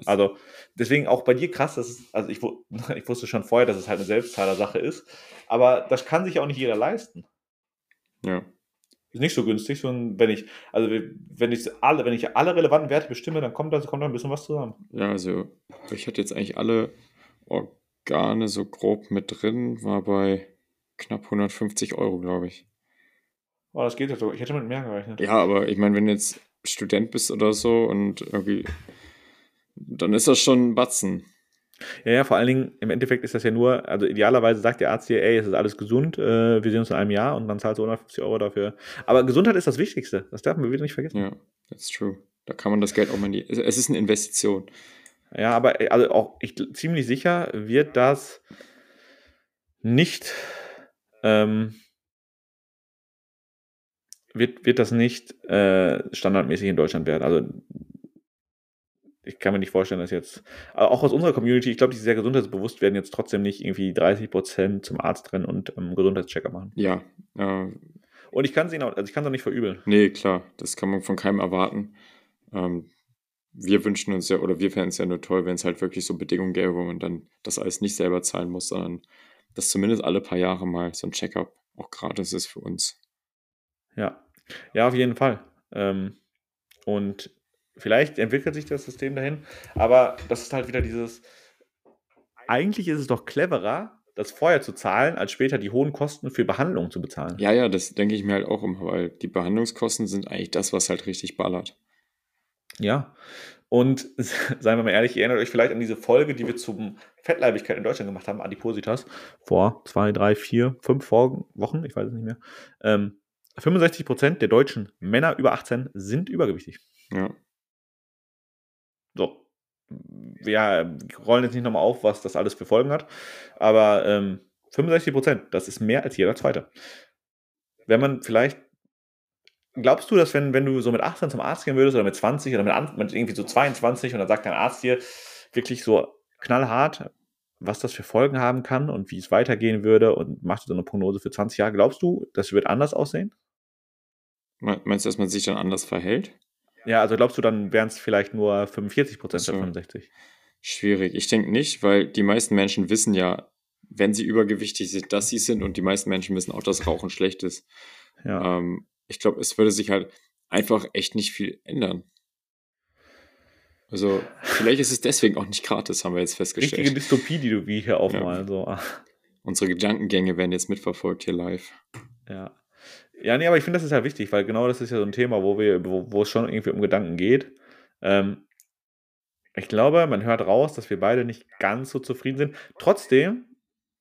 Also deswegen auch bei dir krass, das ist, also ich, *laughs* ich wusste schon vorher, dass es halt eine Selbstzahler-Sache ist, aber das kann sich auch nicht jeder leisten. Ja. Ist nicht so günstig, sondern wenn ich, also wenn ich alle, wenn ich alle relevanten Werte bestimme, dann kommt da, kommt da ein bisschen was zusammen. Ja, also ich hatte jetzt eigentlich alle Organe so grob mit drin, war bei knapp 150 Euro, glaube ich. Oh, das geht ja so. Ich hätte mit mehr gerechnet. Ja, aber ich meine, wenn du jetzt Student bist oder so und irgendwie, dann ist das schon ein Batzen. Ja, ja, vor allen Dingen, im Endeffekt ist das ja nur, also idealerweise sagt der Arzt dir, ey, es ist alles gesund, äh, wir sehen uns in einem Jahr und dann zahlst du 150 Euro dafür. Aber Gesundheit ist das Wichtigste. Das darf man wieder nicht vergessen. Ja, that's true. Da kann man das Geld auch mal in die. Es ist eine Investition. Ja, aber äh, also auch ich ziemlich sicher wird das nicht ähm, wird, wird das nicht äh, standardmäßig in Deutschland werden. Also ich kann mir nicht vorstellen, dass jetzt, auch aus unserer Community, ich glaube, die sehr gesundheitsbewusst werden jetzt trotzdem nicht irgendwie 30% zum Arzt rennen und ähm, Gesundheitschecker machen. Ja, äh, Und ich kann es ihnen auch, also ich kann es auch nicht verübeln. nee, klar, das kann man von keinem erwarten. Ähm, wir wünschen uns ja, oder wir fänden es ja nur toll, wenn es halt wirklich so Bedingungen gäbe, wo man dann das alles nicht selber zahlen muss, sondern dass zumindest alle paar Jahre mal so ein Checkup auch gratis ist für uns. Ja. Ja, auf jeden Fall. Ähm, und vielleicht entwickelt sich das System dahin, aber das ist halt wieder dieses. Eigentlich ist es doch cleverer, das vorher zu zahlen, als später die hohen Kosten für Behandlungen zu bezahlen. Ja, ja, das denke ich mir halt auch immer, weil die Behandlungskosten sind eigentlich das, was halt richtig ballert. Ja. Und *laughs* seien wir mal ehrlich, ihr erinnert euch vielleicht an diese Folge, die wir zum Fettleibigkeit in Deutschland gemacht haben, Adipositas, vor zwei, drei, vier, fünf Wochen, ich weiß es nicht mehr. Ähm, 65 Prozent der deutschen Männer über 18 sind übergewichtig. Ja. So. Wir rollen jetzt nicht nochmal auf, was das alles für Folgen hat, aber ähm, 65 Prozent, das ist mehr als jeder Zweite. Wenn man vielleicht Glaubst du, dass wenn, wenn du so mit 18 zum Arzt gehen würdest oder mit 20 oder mit, mit irgendwie so 22 und dann sagt dein Arzt dir wirklich so knallhart, was das für Folgen haben kann und wie es weitergehen würde und macht so eine Prognose für 20 Jahre, glaubst du, das wird anders aussehen? Meinst du, dass man sich dann anders verhält? Ja, also glaubst du, dann wären es vielleicht nur 45 Prozent statt 65? Schwierig. Ich denke nicht, weil die meisten Menschen wissen ja, wenn sie übergewichtig sind, dass sie sind und die meisten Menschen wissen auch, dass Rauchen *laughs* schlecht ist. Ja. Ähm, ich glaube, es würde sich halt einfach echt nicht viel ändern. Also, vielleicht ist es deswegen auch nicht gratis, haben wir jetzt festgestellt. Richtige Dystopie, die du wie hier aufmalen. Ja. So. Unsere Gedankengänge werden jetzt mitverfolgt hier live. Ja. Ja, nee, aber ich finde, das ist halt wichtig, weil genau das ist ja so ein Thema, wo wir, wo, wo es schon irgendwie um Gedanken geht. Ähm, ich glaube, man hört raus, dass wir beide nicht ganz so zufrieden sind. Trotzdem,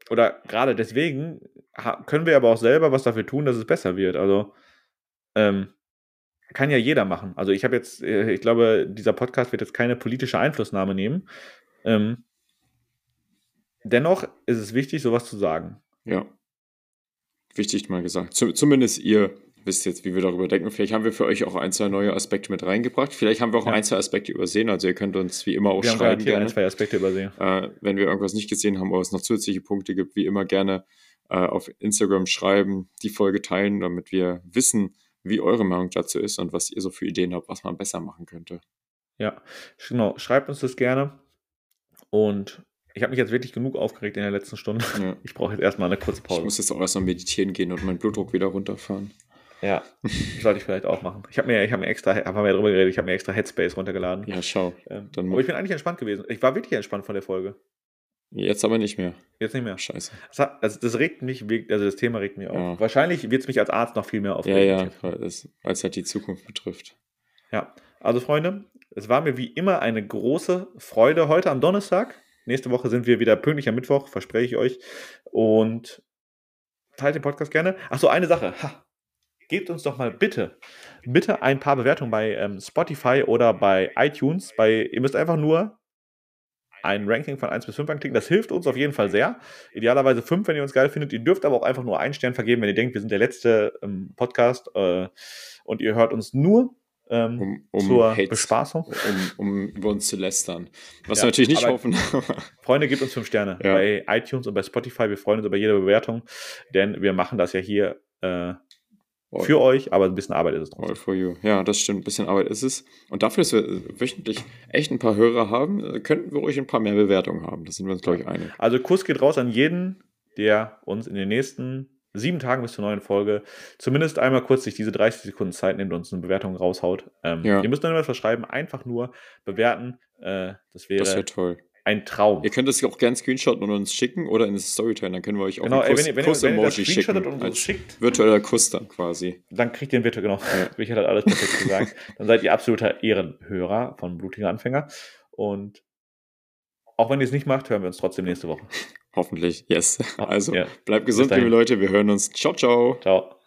oder gerade deswegen, können wir aber auch selber was dafür tun, dass es besser wird. Also, ähm, kann ja jeder machen. Also ich habe jetzt, äh, ich glaube, dieser Podcast wird jetzt keine politische Einflussnahme nehmen. Ähm, dennoch ist es wichtig, sowas zu sagen. Ja wichtig mal gesagt. Zumindest ihr wisst jetzt, wie wir darüber denken. Vielleicht haben wir für euch auch ein, zwei neue Aspekte mit reingebracht. Vielleicht haben wir auch ja. ein, zwei Aspekte übersehen. Also ihr könnt uns wie immer auch wir schreiben. Haben ein, zwei Aspekte übersehen. Äh, wenn wir irgendwas nicht gesehen haben oder es noch zusätzliche Punkte gibt, wie immer gerne äh, auf Instagram schreiben, die Folge teilen, damit wir wissen, wie eure Meinung dazu ist und was ihr so für Ideen habt, was man besser machen könnte. Ja, genau. Schreibt uns das gerne. Und ich habe mich jetzt wirklich genug aufgeregt in der letzten Stunde. Ja. *laughs* Ich brauche jetzt erstmal eine kurze Pause. Ich muss jetzt auch erstmal meditieren gehen und meinen Blutdruck wieder runterfahren. Ja, sollte ich vielleicht auch machen. Ich habe mir, hab mir extra, haben wir ja drüber geredet, ich habe mir extra Headspace runtergeladen. Ja, schau. Ähm, aber ich bin eigentlich entspannt gewesen. Ich war wirklich entspannt von der Folge. Jetzt aber nicht mehr. Jetzt nicht mehr. Scheiße. Das, hat, also das regt mich, also das Thema regt mich auf. Ja. Wahrscheinlich wird es mich als Arzt noch viel mehr aufregen. Ja, ja, weil es halt die Zukunft betrifft. Ja, also Freunde, es war mir wie immer eine große Freude heute am Donnerstag. Nächste Woche sind wir wieder pünktlich am Mittwoch, verspreche ich euch. Und teilt den Podcast gerne. Achso, eine Sache. Ha. Gebt uns doch mal bitte, bitte ein paar Bewertungen bei ähm, Spotify oder bei iTunes. Bei, ihr müsst einfach nur ein Ranking von 1 bis 5 anklicken. Das hilft uns auf jeden Fall sehr. Idealerweise 5, wenn ihr uns geil findet. Ihr dürft aber auch einfach nur einen Stern vergeben, wenn ihr denkt, wir sind der letzte ähm, Podcast äh, und ihr hört uns nur ähm, um, um zur Hate, Bespaßung. Um, um, über uns zu lästern. Was ja, wir natürlich nicht hoffen. *laughs* Freunde, gebt uns fünf Sterne ja. bei iTunes und bei Spotify. Wir freuen uns über jede Bewertung, denn wir machen das ja hier äh, für euch, aber ein bisschen Arbeit ist es trotzdem. All for you. Ja, das stimmt. Ein bisschen Arbeit ist es. Und dafür, dass wir wöchentlich echt ein paar Hörer haben, äh, könnten wir ruhig ein paar mehr Bewertungen haben. Das sind wir uns, glaube ich, einig. Also Kuss geht raus an jeden, der uns in den nächsten sieben Tagen bis zur neuen Folge zumindest einmal kurz sich diese 30 Sekunden Zeit nimmt und uns eine Bewertung raushaut. Ähm, ja. Ihr müsst dann was verschreiben, einfach nur bewerten. Äh, das wäre das wär toll. ein Traum. Ihr könnt das auch gerne screenshotten und uns schicken oder in Storytime, dann können wir euch auch genau, einen Kuss, wenn, Kuss wenn, wenn Emoji schicken. Und uns schickt, virtueller Kuss dann quasi. Dann kriegt ihr ein virtuell, genau. Ja. *laughs* Richard hat alles perfekt gesagt. Dann seid ihr absoluter Ehrenhörer von Blutiger Anfänger. Und auch wenn ihr es nicht macht, hören wir uns trotzdem nächste Woche. Hoffentlich, yes. Also, ja. bleibt gesund, liebe Leute. Wir hören uns. Ciao, ciao. Ciao.